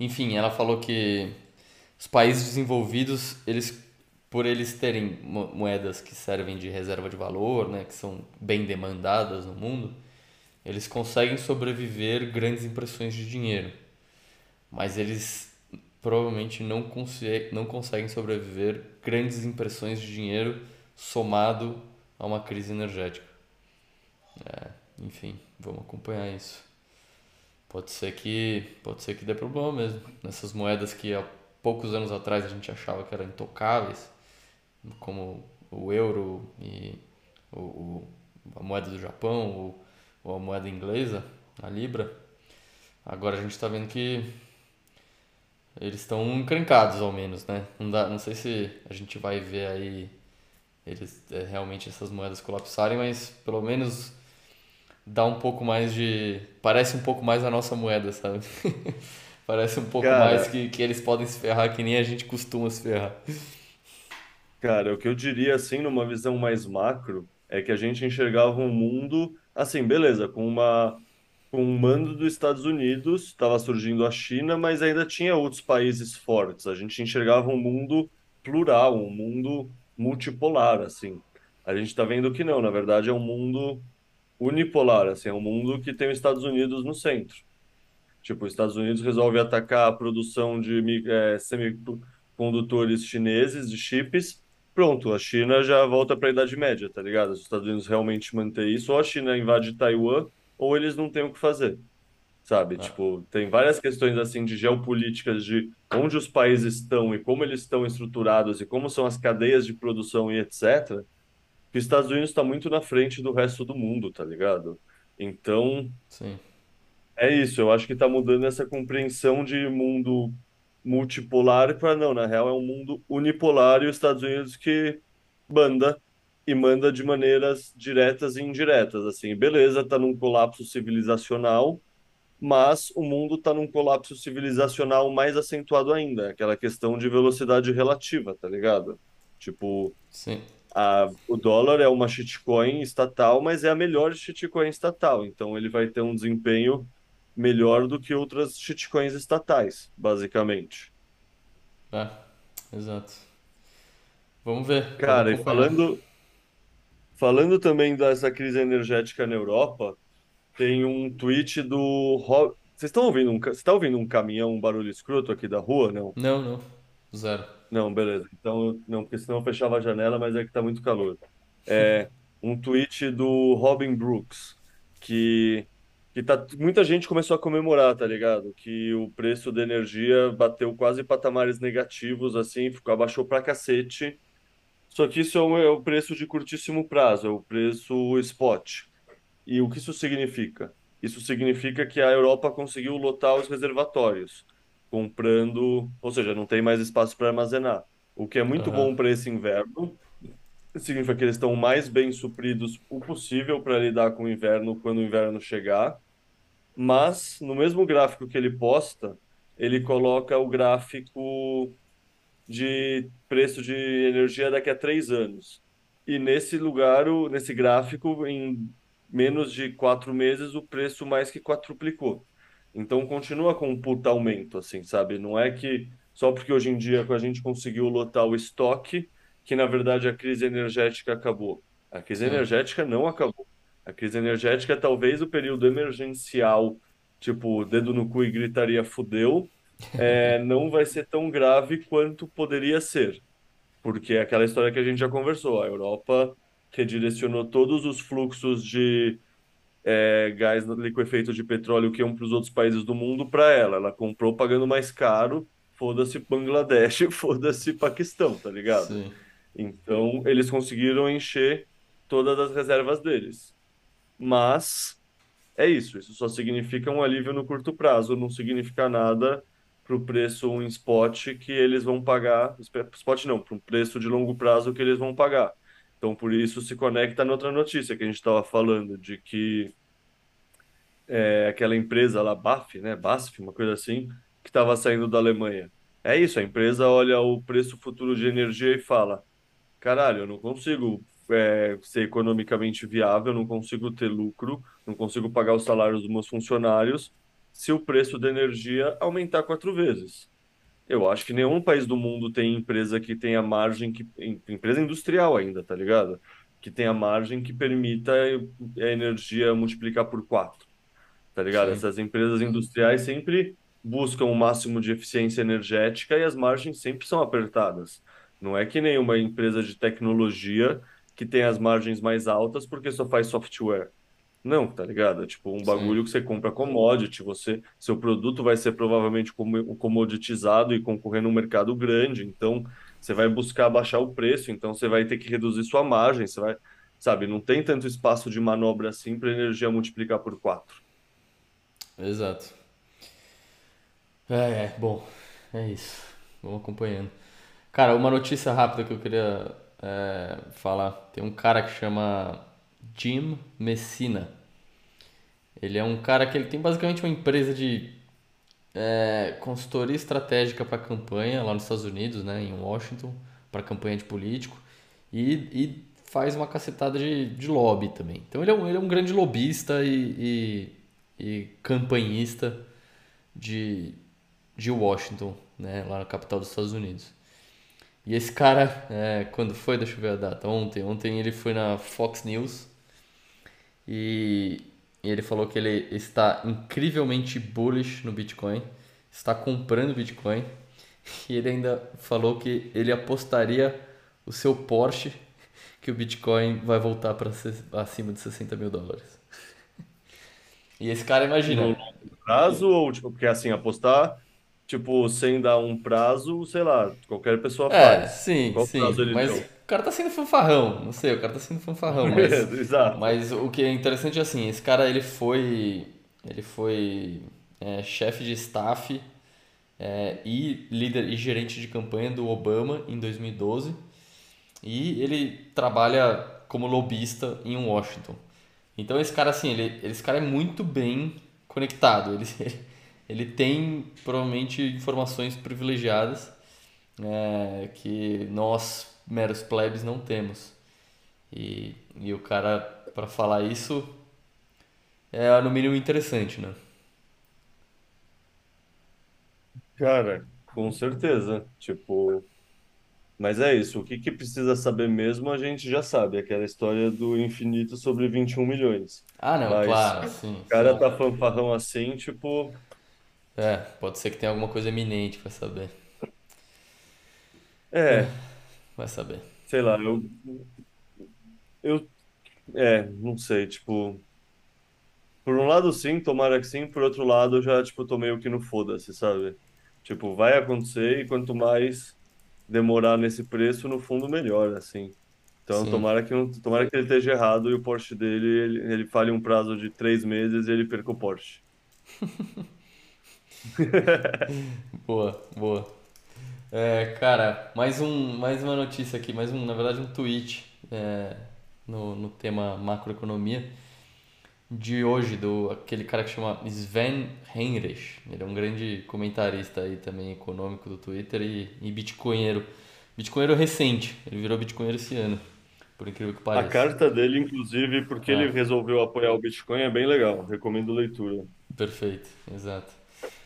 Enfim, ela falou que os países desenvolvidos, eles por eles terem mo- moedas que servem de reserva de valor, né, que são bem demandadas no mundo, eles conseguem sobreviver grandes impressões de dinheiro, mas eles provavelmente não, não conseguem sobreviver grandes impressões de dinheiro somado a uma crise energética. Enfim, vamos acompanhar isso. Pode ser que pode ser que dê problema mesmo. Nessas moedas que há poucos anos atrás a gente achava que eram intocáveis, como o euro e o, o- a moeda do Japão ou, ou a moeda inglesa, a libra. Agora a gente está vendo que eles estão encrencados ao menos, né? Não dá, não sei se a gente vai ver aí eles é, realmente essas moedas colapsarem, mas pelo menos dá um pouco mais de. Parece um pouco mais a nossa moeda, sabe? [laughs] Parece um pouco mais Cara, que, que eles podem se ferrar que nem a gente costuma se ferrar. Cara, o que eu diria assim, numa visão mais macro, é que a gente enxergava um mundo assim, beleza, com uma com um mando dos Estados Unidos, estava surgindo a China, mas ainda tinha outros países fortes. A gente enxergava um mundo plural, um mundo multipolar, assim. A gente está vendo que não, na verdade é um mundo unipolar, assim, é um mundo que tem os Estados Unidos no centro. Tipo, os Estados Unidos resolve atacar a produção de mi- eh, semicondutores chineses, de chips. Pronto, a China já volta para a Idade Média, tá ligado? Os Estados Unidos realmente manter isso, ou a China invade Taiwan, ou eles não têm o que fazer, sabe? Ah, Tipo, tem várias questões assim de geopolíticas, de onde os países estão e como eles estão estruturados e como são as cadeias de produção e etc. Que os Estados Unidos está muito na frente do resto do mundo, tá ligado? Então, sim. é isso, eu acho que está mudando essa compreensão de mundo multipolar para não, na real é um mundo unipolar e os Estados Unidos que manda e manda de maneiras diretas e indiretas, assim, beleza, tá num colapso civilizacional, mas o mundo está num colapso civilizacional mais acentuado ainda, aquela questão de velocidade relativa, tá ligado? Tipo, Sim. a, o dólar é uma shitcoin estatal, mas é a melhor shitcoin estatal. Então ele vai ter um desempenho melhor do que outras shitcoins estatais, basicamente. É, exato. Vamos ver, vamos Cara, e acompanhar. falando, falando também dessa crise energética na Europa, tem um tweet do. Vocês estão ouvindo um, você está ouvindo um caminhão, um barulho escroto aqui da rua? Não? Não, não. Zero. Não, beleza. Então, não, porque senão eu fechava a janela, mas é que tá muito calor. É [laughs] um tweet do Robin Brooks, que, que tá, muita gente começou a comemorar, tá ligado? Que o preço da energia bateu quase patamares negativos, assim, ficou, abaixou pra cacete. Só que isso é o, é o preço de curtíssimo prazo, é o preço spot. E o que isso significa? Isso significa que a Europa conseguiu lotar os reservatórios, comprando, ou seja, não tem mais espaço para armazenar. O que é muito Aham. bom para esse inverno, significa que eles estão mais bem supridos o possível para lidar com o inverno quando o inverno chegar. Mas no mesmo gráfico que ele posta, ele coloca o gráfico de preço de energia daqui a três anos. E nesse lugar, o- nesse gráfico, em menos de quatro meses, o preço mais que quadruplicou. Então continua com um puta aumento, assim, sabe? Não é que só porque hoje em dia a gente conseguiu lotar o estoque, que na verdade a crise energética acabou. A crise Sim, energética não acabou. A crise energética, talvez o período emergencial, tipo, dedo no cu e gritaria fudeu, é, [laughs] não vai ser tão grave quanto poderia ser. Porque é aquela história que a gente já conversou. A Europa redirecionou todos os fluxos de é, gás liquefeito de petróleo que iam para os outros países do mundo para ela. Ela comprou pagando mais caro, foda-se Bangladesh, [laughs] foda-se Paquistão, tá ligado? sim, Então, eles conseguiram encher todas as reservas deles. Mas é isso, isso só significa um alívio no curto prazo, não significa nada para o preço em spot que eles vão pagar, spot não, para um preço de longo prazo que eles vão pagar. Então, por isso se conecta na outra notícia que a gente estava falando, de que é, aquela empresa lá, BAF, né, BASF, uma coisa assim, que estava saindo da Alemanha. É isso, a empresa olha o preço futuro de energia e fala: caralho, eu não consigo é, ser economicamente viável, não consigo ter lucro, não consigo pagar os salários dos meus funcionários se o preço da energia aumentar quatro vezes. Eu acho que nenhum país do mundo tem empresa que tenha margem, que, em- empresa industrial ainda, tá ligado? Que tenha margem que permita a energia multiplicar por quatro tá ligado? sim, Essas empresas industriais sempre buscam o máximo de eficiência energética e as margens sempre são apertadas. Não é que nem uma empresa de tecnologia que tem as margens mais altas porque só faz software. Não, tá ligado? É tipo um sim. bagulho que você compra commodity, você, seu produto vai ser provavelmente como- comoditizado e concorrer num mercado grande, então você vai buscar baixar o preço, então você vai ter que reduzir sua margem, você vai, sabe, não tem tanto espaço de manobra assim para energia multiplicar por quatro. Exato. É, é, bom, é isso. Vamos acompanhando. Cara, uma notícia rápida que eu queria é, falar. Tem um cara que chama Jim Messina. Ele é um cara que ele tem basicamente uma empresa de é, consultoria estratégica para campanha lá nos Estados Unidos, né, em Washington, para campanha de político. E, e faz uma cacetada de, de lobby também. Então ele é um, ele é um grande lobista e, e, e campanhista de, de Washington, né, lá na capital dos Estados Unidos. E esse cara, é, quando foi, deixa eu ver a data, ontem, ontem ele foi na Fox News e, ele falou que ele está incrivelmente bullish no Bitcoin, está comprando Bitcoin e ele ainda falou que ele apostaria o seu Porsche que o Bitcoin vai voltar para acima de 60 mil dólares. E esse cara, No imagina, longo prazo, ou tipo, porque assim, apostar, tipo, sem dar um prazo, sei lá, qualquer pessoa É, faz. sim, Qual prazo sim, ele mas o deu? cara tá sendo fanfarrão, não sei, o cara tá sendo fanfarrão, mas, [laughs] Exato. mas o que é interessante é assim, esse cara ele foi, ele foi é, chefe de staff é, e líder e gerente de campanha do Obama em 2012 e e ele trabalha como lobista em Washington. Então esse cara assim, ele, esse cara é muito bem conectado, ele, [laughs] ele tem provavelmente informações privilegiadas é, que nós, meros plebes, não temos. E, e o cara, para falar isso, é no mínimo interessante, né? Cara, com certeza. Tipo, mas é isso. O que que precisa saber mesmo, a gente já sabe. Aquela história do infinito sobre 21 milhões. Ah, não, Mas claro, sim, o cara sim. tá fanfarrão assim, tipo, É, pode ser que tenha alguma coisa eminente, vai saber. é, Vai saber. sei lá, eu, eu, é, não sei, tipo. Por um lado, sim, tomara que sim. Por outro lado, eu já, tipo, tô meio que no foda-se, sabe? Tipo, vai acontecer e quanto mais demorar nesse preço, no fundo, melhor, assim. Então, Sim. tomara que, não, tomara que ele esteja errado e o Porsche dele, ele, ele fale um prazo de três meses e ele perca o Porsche. [laughs] [laughs] Boa, boa. É, cara, mais um, mais uma notícia aqui, mais um, na verdade, um tweet é, no, no tema macroeconomia de hoje, do aquele cara que chama Sven Heinrich. Ele é um grande comentarista aí também econômico do Twitter e, e bitcoinheiro. Bitcoinheiro recente, ele virou bitcoinheiro esse ano, por incrível que A pareça. carta dele, inclusive, porque ele Ah, resolveu apoiar o Bitcoin, é bem legal. Recomendo leitura. perfeito, exato.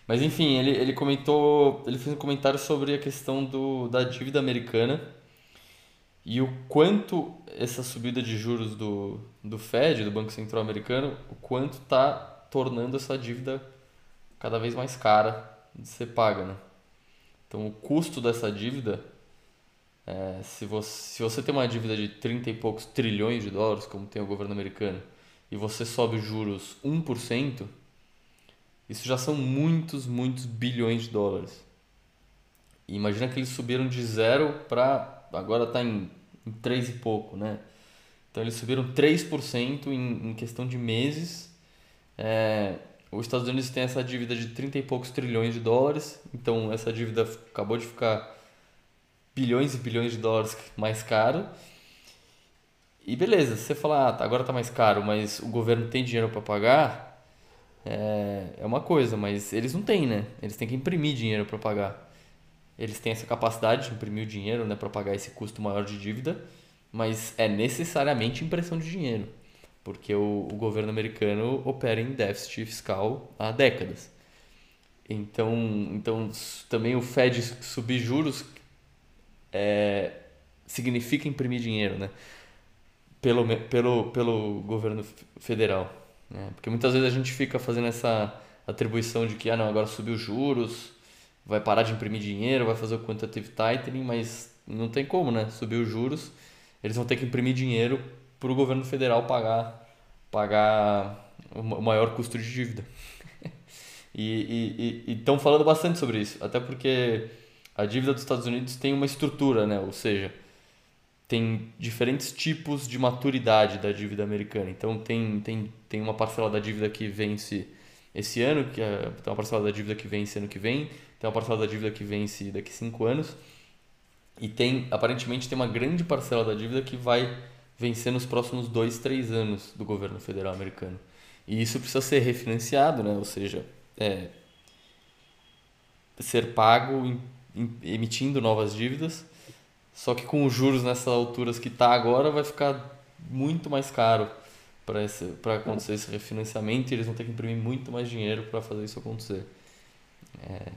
Mas enfim, ele, ele comentou, ele fez um comentário sobre a questão do, da dívida americana e o quanto essa subida de juros do, do Fed, do Banco Central Americano, o quanto está tornando essa dívida cada vez mais cara de ser paga, né? Então, o custo dessa dívida, é, se, você, se você tem uma dívida de 30 e poucos trilhões de dólares, como tem o governo americano, e você sobe juros 1%, isso já são muitos, muitos bilhões de dólares. E imagina que eles subiram de zero para. Agora está em, em 3 e pouco, né? Então eles subiram 3% em, em questão de meses. É, os Estados Unidos tem essa dívida de 30 e poucos trilhões de dólares. Então essa dívida acabou de ficar bilhões e bilhões de dólares mais caro. E beleza, você fala, ah, agora está mais caro, mas o governo tem dinheiro para pagar é, é uma coisa, mas eles não têm, né? Eles têm que imprimir dinheiro para pagar. Eles têm essa capacidade de imprimir o dinheiro né, para pagar esse custo maior de dívida, mas é necessariamente impressão de dinheiro, porque o, o governo americano opera em déficit fiscal há décadas. Então, então também o Fed subir juros é, significa imprimir dinheiro, né? Pelo, pelo, pelo governo federal. Né? Porque muitas vezes a gente fica fazendo essa atribuição de que ah, não, agora subiu os juros, vai parar de imprimir dinheiro, vai fazer o quantitative tightening, mas não tem como, né? Subiu os juros, eles vão ter que imprimir dinheiro para o governo federal pagar, pagar o maior custo de dívida. [laughs] e estão falando bastante sobre isso, até porque a dívida dos Estados Unidos tem uma estrutura, né? Ou seja, tem diferentes tipos de maturidade da dívida americana. Então tem, tem, tem uma parcela da dívida que vence esse ano, que é, tem uma parcela da dívida que vence ano que vem, tem uma parcela da dívida que vence daqui cinco anos e tem aparentemente tem uma grande parcela da dívida que vai vencer nos próximos dois, três anos do governo federal americano. E isso precisa ser refinanciado, né? ou seja, é, ser pago em, em, emitindo novas dívidas só que com os juros nessas alturas que está agora, vai ficar muito mais caro para acontecer esse refinanciamento e eles vão ter que imprimir muito mais dinheiro para fazer isso acontecer. É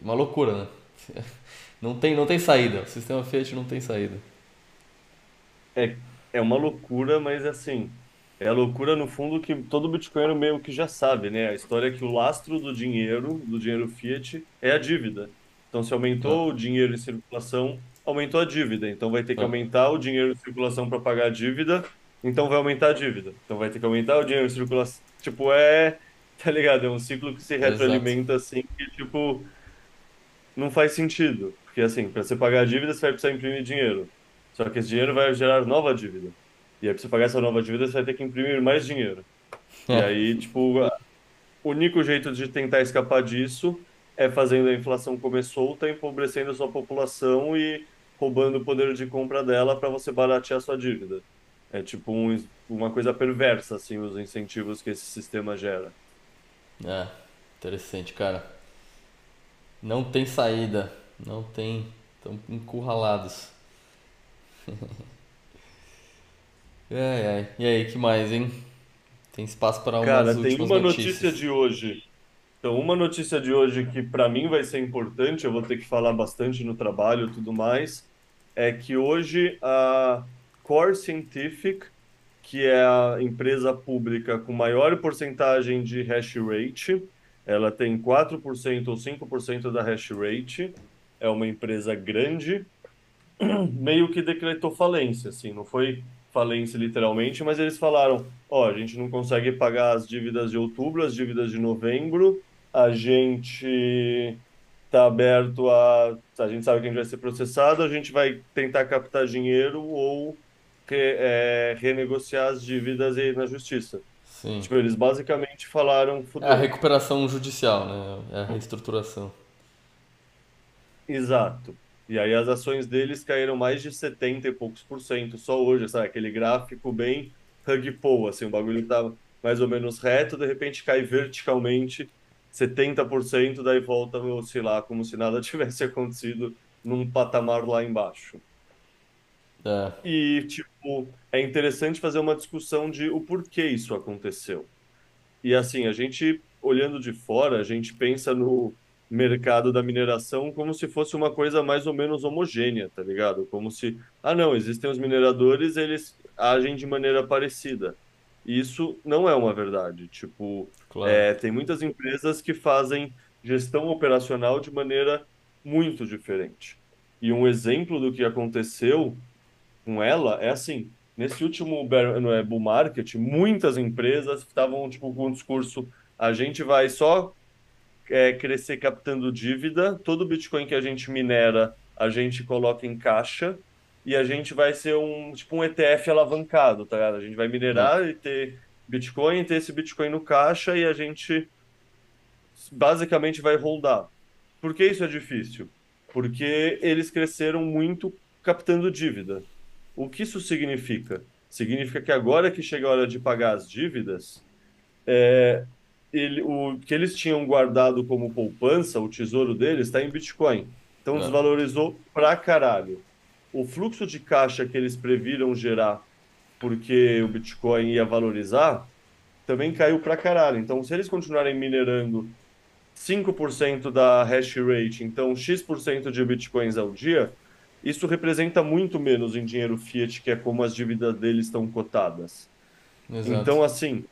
uma loucura, né? [laughs] Não tem, não tem saída. O sistema Fiat não tem saída. É, é uma loucura, mas assim, é a loucura no fundo que todo bitcoinheiro meio que já sabe, né? A história é que o lastro do dinheiro, do dinheiro fiat, é a dívida. Então, se aumentou é. o dinheiro em circulação, aumentou a dívida, então vai ter que é. aumentar o dinheiro em circulação para pagar a dívida, então vai aumentar a dívida. Então vai ter que aumentar o dinheiro em circulação. Tipo, é. Tá ligado? É um ciclo que se retroalimenta assim, que, tipo. Não faz sentido. Porque, assim, para você pagar a dívida, você vai precisar imprimir dinheiro. Só que esse dinheiro vai gerar nova dívida. E aí, pra você pagar essa nova dívida, você vai ter que imprimir mais dinheiro. É. E aí, tipo, o único jeito de tentar escapar disso é fazendo a inflação comer solta, empobrecendo a sua população e roubando o poder de compra dela para você baratear sua dívida. É tipo um, uma coisa perversa, assim, os incentivos que esse sistema gera. É, interessante, cara. Não tem saída, não tem. Estão encurralados. [laughs] é, é. E aí, que mais, hein? Tem espaço para umas Cara, tem uma notícias. notícia de hoje. Então, uma notícia de hoje que para mim vai ser importante, eu vou ter que falar bastante no trabalho e tudo mais, é que hoje a Core Scientific, que é a empresa pública com maior porcentagem de hash rate, ela tem 4% ou 5% da hash rate, é uma empresa grande, [clears throat] meio que decretou falência, assim, não foi falência literalmente, mas eles falaram, ó, oh, a gente não consegue pagar as dívidas de outubro, as dívidas de novembro, a gente está aberto a. A gente sabe que a gente vai ser processado, a gente vai tentar captar dinheiro ou é, renegociar as dívidas aí na justiça. Sim. Tipo, eles basicamente falaram. É a recuperação judicial, né? É a reestruturação. Exato. E aí as ações deles caíram mais de 70 e poucos por cento só hoje, sabe? Aquele gráfico bem pull, assim, o bagulho tá mais ou menos reto, de repente cai verticalmente 70%, daí volta a oscilar como se nada [laughs] tivesse acontecido num patamar lá embaixo. É. E, tipo, é interessante fazer uma discussão de o porquê isso aconteceu. E, assim, a gente olhando de fora, a gente pensa no mercado da mineração como se fosse uma coisa mais ou menos homogênea, tá ligado? Como se, ah, não, existem os mineradores, eles agem de maneira parecida. Isso não é uma verdade. Tipo, Claro. é, tem muitas empresas que fazem gestão operacional de maneira muito diferente. E um exemplo do que aconteceu com ela é assim, nesse último é, bull market, muitas empresas estavam tipo com um discurso, a gente vai só é, crescer captando dívida, todo Bitcoin que a gente minera, a gente coloca em caixa e a gente vai ser um tipo um ETF alavancado, tá ligado? A gente vai minerar e ter Bitcoin, ter esse Bitcoin no caixa e a gente basicamente vai holdar. Por que isso é difícil? Porque eles cresceram muito captando dívida. O que isso significa? Significa que agora que chega a hora de pagar as dívidas, é, ele, o que eles tinham guardado como poupança, o tesouro deles, está em Bitcoin. Então É. desvalorizou pra caralho. O fluxo de caixa que eles previram gerar porque o Bitcoin ia valorizar também caiu pra caralho. Então, se eles continuarem minerando 5% da hash rate, então X% de bitcoins ao dia, isso representa muito menos em dinheiro fiat, que é como as dívidas deles estão cotadas. Exato. Então, assim,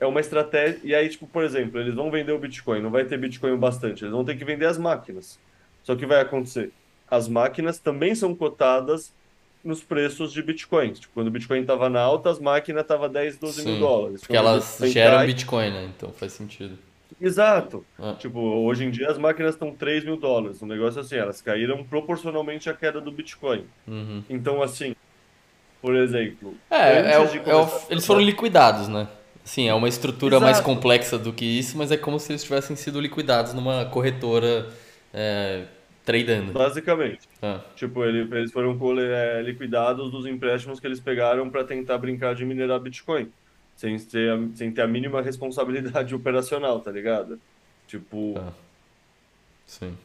é uma estratégia. E aí, tipo, por exemplo, eles vão vender o Bitcoin, não vai ter Bitcoin o bastante, eles vão ter que vender as máquinas. Só que vai acontecer. As máquinas também são cotadas nos preços de Bitcoin. Tipo, quando o Bitcoin estava na alta, as máquinas estavam 10, 12 mil Sim. dólares. Porque Quando elas geram cai, Bitcoin, né? Então faz sentido. Exato. É. Tipo, hoje em dia as máquinas estão 3 mil dólares. Um negócio assim, elas caíram proporcionalmente à queda do Bitcoin. Uhum. Então, assim, por exemplo, É, é, o- é o- eles foram liquidados, né? Sim, é uma estrutura mais Exato. complexa do que isso, mas é como se eles tivessem sido liquidados numa corretora é, tradando. Basicamente. Ah, Tipo, ele- eles foram é, liquidados dos empréstimos que eles pegaram para tentar brincar de minerar Bitcoin. Sem ter, a- sem ter a mínima responsabilidade [laughs] operacional, tá ligado? Tipo, tá. Sim.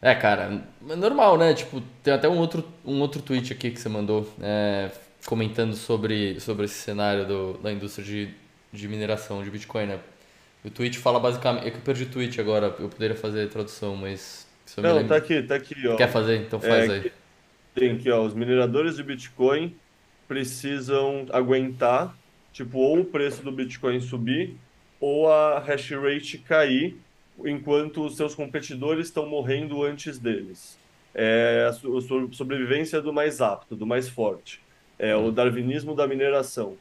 É, cara, é normal, né? Tipo, tem até um outro, um outro tweet aqui que você mandou é, comentando sobre, sobre esse cenário do, da indústria de, de mineração de Bitcoin, né? O tweet fala basicamente. É que eu perdi o tweet agora, eu poderia fazer a tradução, mas não, tá aqui, tá aqui, ó. Quer fazer? Então faz É, aí. Tem aqui, ó, os mineradores de Bitcoin precisam aguentar, tipo, ou o preço do Bitcoin subir, ou a hash rate cair, enquanto os seus competidores estão morrendo antes deles. É a so- a so- sobrevivência do mais apto, do mais forte. É o darwinismo da mineração.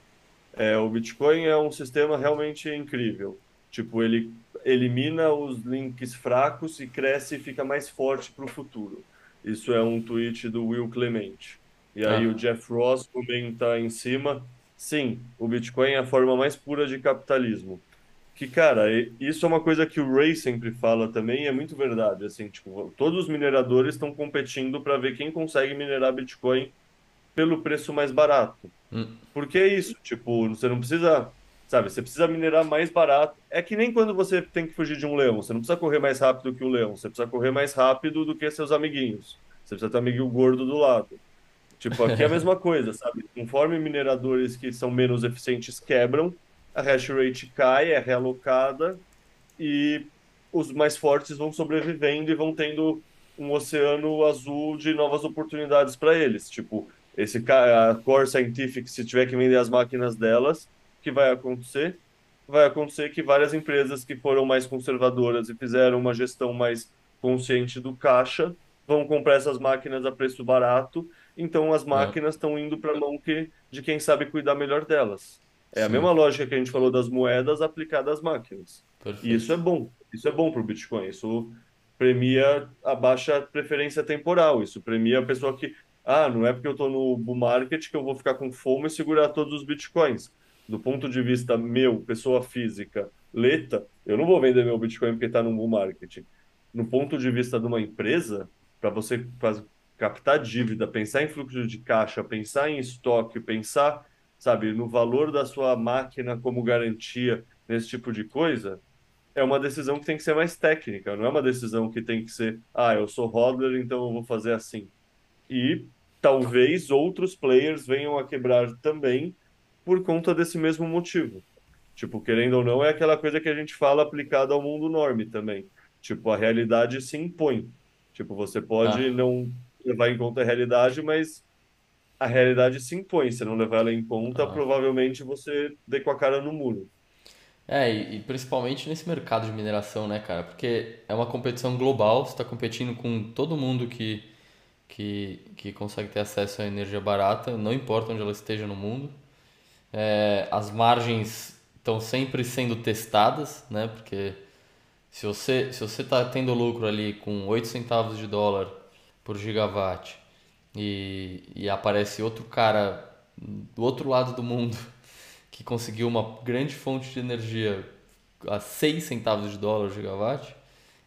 É, o Bitcoin é um sistema realmente incrível. Tipo, ele elimina os links fracos e cresce e fica mais forte para o futuro. Isso é um tweet do Will Clement. E aí Ah. o Jeff Ross comenta em cima, sim, o Bitcoin é a forma mais pura de capitalismo. Que, cara, isso é uma coisa que o Ray sempre fala também, e é muito verdade, assim, tipo, todos os mineradores estão competindo para ver quem consegue minerar Bitcoin pelo preço mais barato. Hum, Porque é isso, tipo, você não precisa, sabe, você precisa minerar mais barato. É que nem quando você tem que fugir de um leão, você não precisa correr mais rápido que o leão, você precisa correr mais rápido do que seus amiguinhos. Você precisa ter um amiguinho gordo do lado. Tipo, aqui é a [laughs] mesma coisa, sabe? Conforme mineradores que são menos eficientes quebram, a hash rate cai, é realocada e os mais fortes vão sobrevivendo e vão tendo um oceano azul de novas oportunidades para eles. Tipo, esse a Core Scientific, se tiver que vender as máquinas delas, que vai acontecer? Vai acontecer que várias empresas que foram mais conservadoras e fizeram uma gestão mais consciente do caixa vão comprar essas máquinas a preço barato, então as é, máquinas estão indo para a mão que, de quem sabe cuidar melhor delas. É a sim, mesma lógica que a gente falou das moedas aplicada às máquinas. E isso perfeito. é bom. Isso é bom para o Bitcoin. Isso premia a baixa preferência temporal. Isso premia a pessoa que, ah, não é porque eu estou no bull market que eu vou ficar com fome e segurar todos os Bitcoins. Do ponto de vista meu, pessoa física, leta, eu não vou vender meu Bitcoin porque está no bull market. No ponto de vista de uma empresa, para você captar dívida, pensar em fluxo de caixa, pensar em estoque, pensar, sabe, no valor da sua máquina como garantia, nesse tipo de coisa, é uma decisão que tem que ser mais técnica, não é uma decisão que tem que ser, ah, eu sou hodler, então eu vou fazer assim. E talvez outros players venham a quebrar também por conta desse mesmo motivo. Tipo, querendo ou não, é aquela coisa que a gente fala aplicada ao mundo norme também. Tipo, a realidade se impõe. Tipo, você pode Ah, não levar em conta a realidade, mas a realidade se impõe. Se não levar ela em conta, ah. provavelmente você dê com a cara no muro. É, e, e principalmente nesse mercado de mineração, né, cara? Porque é uma competição global, você está competindo com todo mundo que, que, que consegue ter acesso à energia barata, não importa onde ela esteja no mundo. É, as margens estão sempre sendo testadas, né? Porque se você se você está tendo lucro ali com 8 centavos de dólar por gigawatt e, e aparece outro cara do outro lado do mundo [laughs] que conseguiu uma grande fonte de energia a 6 centavos de dólar o gigawatt,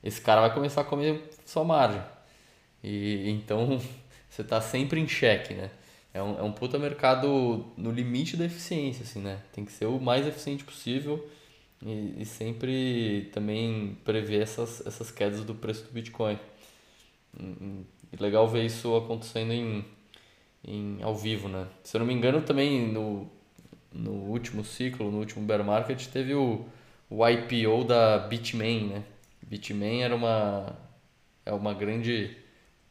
esse cara vai começar a comer sua margem. E então [laughs] você está sempre em xeque, né? É um, é um puta mercado no limite da eficiência, assim, né? Tem que ser o mais eficiente possível e, e sempre também prever essas, essas quedas do preço do Bitcoin. E legal ver isso acontecendo em, em ao vivo, né? Se eu não me engano, também no, no último ciclo, no último bear market, teve o, o IPO da Bitmain, né? Bitmain era uma, é uma grande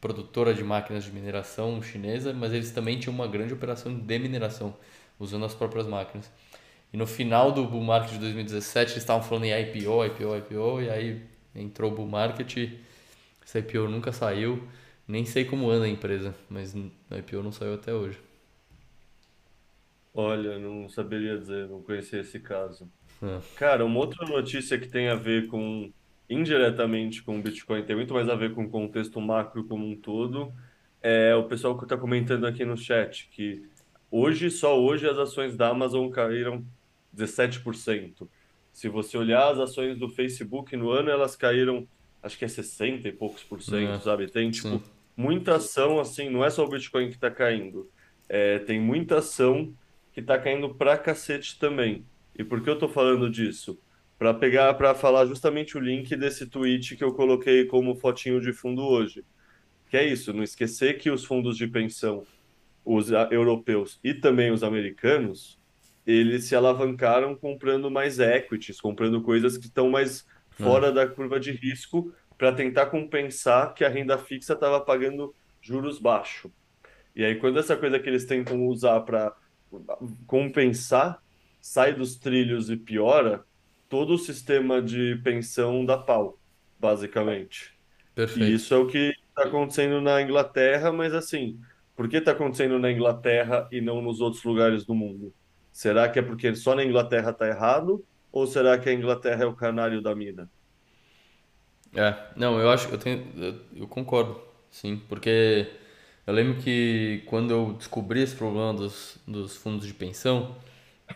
produtora de máquinas de mineração chinesa, mas eles também tinham uma grande operação de mineração, usando as próprias máquinas. E no final do bull market de 2017, eles estavam falando em IPO, IPO, IPO, e aí entrou o bull market, esse IPO nunca saiu, nem sei como anda a empresa, mas o IPO não saiu até hoje. Olha, não saberia dizer, não conhecia esse caso. É. Cara, uma outra notícia que tem a ver com, indiretamente com o Bitcoin, tem muito mais a ver com o contexto macro como um todo, é o pessoal que está comentando aqui no chat, que hoje, só hoje, as ações da Amazon caíram 17%. Se você olhar as ações do Facebook no ano, elas caíram, acho que é 60 e poucos por cento, É, sabe? Tem, sim. tipo, muita ação, assim, não é só o Bitcoin que está caindo. É, tem muita ação que está caindo pra cacete também. E por que eu tô falando disso? Para pegar, para falar justamente o link desse tweet que eu coloquei como fotinho de fundo hoje. Que é isso, não esquecer que os fundos de pensão, os europeus e também os americanos, eles se alavancaram comprando mais equities, comprando coisas que estão mais É, fora da curva de risco para tentar compensar que a renda fixa estava pagando juros baixos. E aí, quando essa coisa que eles tentam usar para compensar sai dos trilhos e piora, todo o sistema de pensão dá pau, basicamente. E perfeito. isso é o que está acontecendo na Inglaterra, mas assim, por que está acontecendo na Inglaterra e não nos outros lugares do mundo? Será que é porque só na Inglaterra está errado? Ou será que a Inglaterra é o canário da mina? É, não, eu acho, eu tenho, eu, eu concordo, sim, porque eu lembro que quando eu descobri esse problema dos, dos fundos de pensão,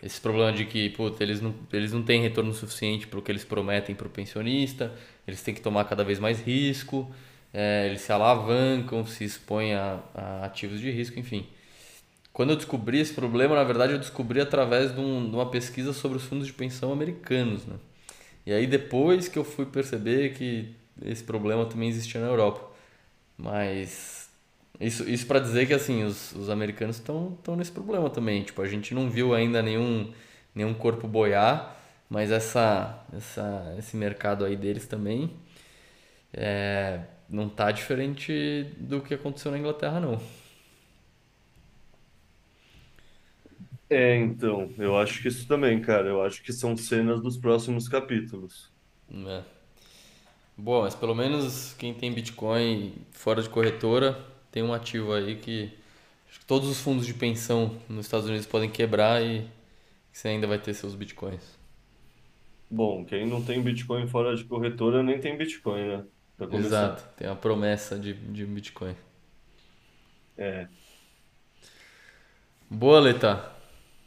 esse problema de que, puta, eles não, eles não têm retorno suficiente para o que eles prometem para o pensionista, eles têm que tomar cada vez mais risco, é, eles se alavancam, se expõem a, a ativos de risco, enfim. Quando eu descobri esse problema, na verdade, eu descobri através de, um- de uma pesquisa sobre os fundos de pensão americanos, né? E aí depois que eu fui perceber que esse problema também existia na Europa. Mas isso, isso para dizer que assim, os, os americanos estão nesse problema também. Tipo, a gente não viu ainda nenhum, nenhum corpo boiar, mas essa, essa, esse mercado aí deles também é, não tá diferente do que aconteceu na Inglaterra, não. É, então, eu acho que isso também, cara. Eu acho que são cenas dos próximos capítulos. É. Bom, mas pelo menos quem tem Bitcoin fora de corretora tem um ativo aí que que todos os fundos de pensão nos Estados Unidos podem quebrar e você ainda vai ter seus Bitcoins. Bom, quem não tem Bitcoin fora de corretora nem tem Bitcoin, né? Para Exato, tem a promessa de, de Bitcoin. É. Boa, Leta.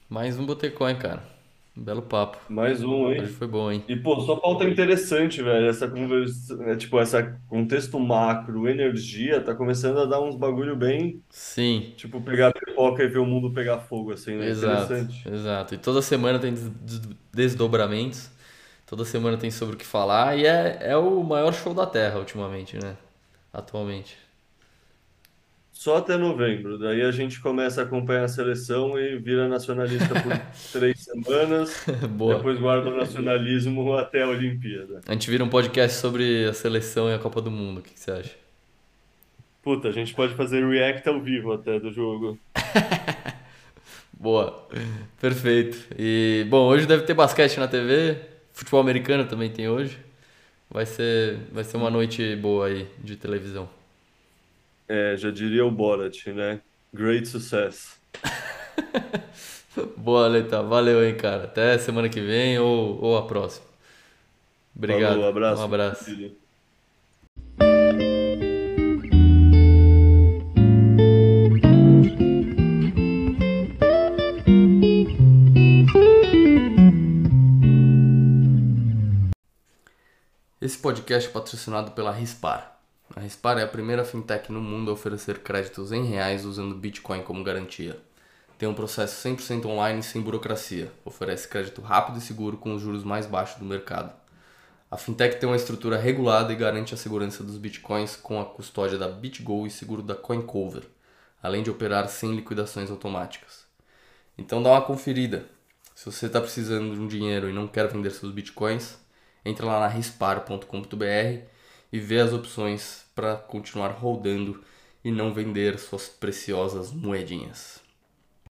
Mais um Botecoin, cara. Um belo papo. Mais um, Hoje hein? foi bom, hein? E, pô, só pauta interessante, velho. Essa conversa, é, tipo, essa contexto macro, energia, tá começando a dar uns bagulho bem, Sim, tipo, pegar pipoca e ver o mundo pegar fogo, assim, né? exato, Interessante. exato. E toda semana tem des- des- desdobramentos, toda semana tem sobre o que falar e é, é o maior show da Terra ultimamente, né? Atualmente. Só até novembro. Daí a gente começa a acompanhar a seleção e vira nacionalista por [laughs] três semanas. [laughs] Boa. Depois guarda o nacionalismo até a Olimpíada. A gente vira um podcast sobre a seleção e a Copa do Mundo. O que que você acha? Puta, a gente pode fazer react ao vivo até do jogo. [laughs] Boa. Perfeito. E, bom, hoje deve ter basquete na TV. Futebol americano também tem hoje. Vai ser, vai ser uma noite boa aí de televisão. É, já diria o Borat, né? Great success. [laughs] Boa, Leita. Valeu, hein, cara. Até semana que vem ou, ou a próxima. Obrigado. Falou, abraço. Um abraço. filho. Esse podcast é patrocinado pela Rispar. A Rispar é a primeira fintech no mundo a oferecer créditos em reais usando Bitcoin como garantia. Tem um processo 100% online e sem burocracia. Oferece crédito rápido e seguro com os juros mais baixos do mercado. A fintech tem uma estrutura regulada e garante a segurança dos bitcoins com a custódia da BitGo e seguro da CoinCover, além de operar sem liquidações automáticas. Então dá uma conferida. Se você está precisando de um dinheiro e não quer vender seus bitcoins, entra lá na rispar.com.br e vê as opções para continuar rodando e não vender suas preciosas moedinhas.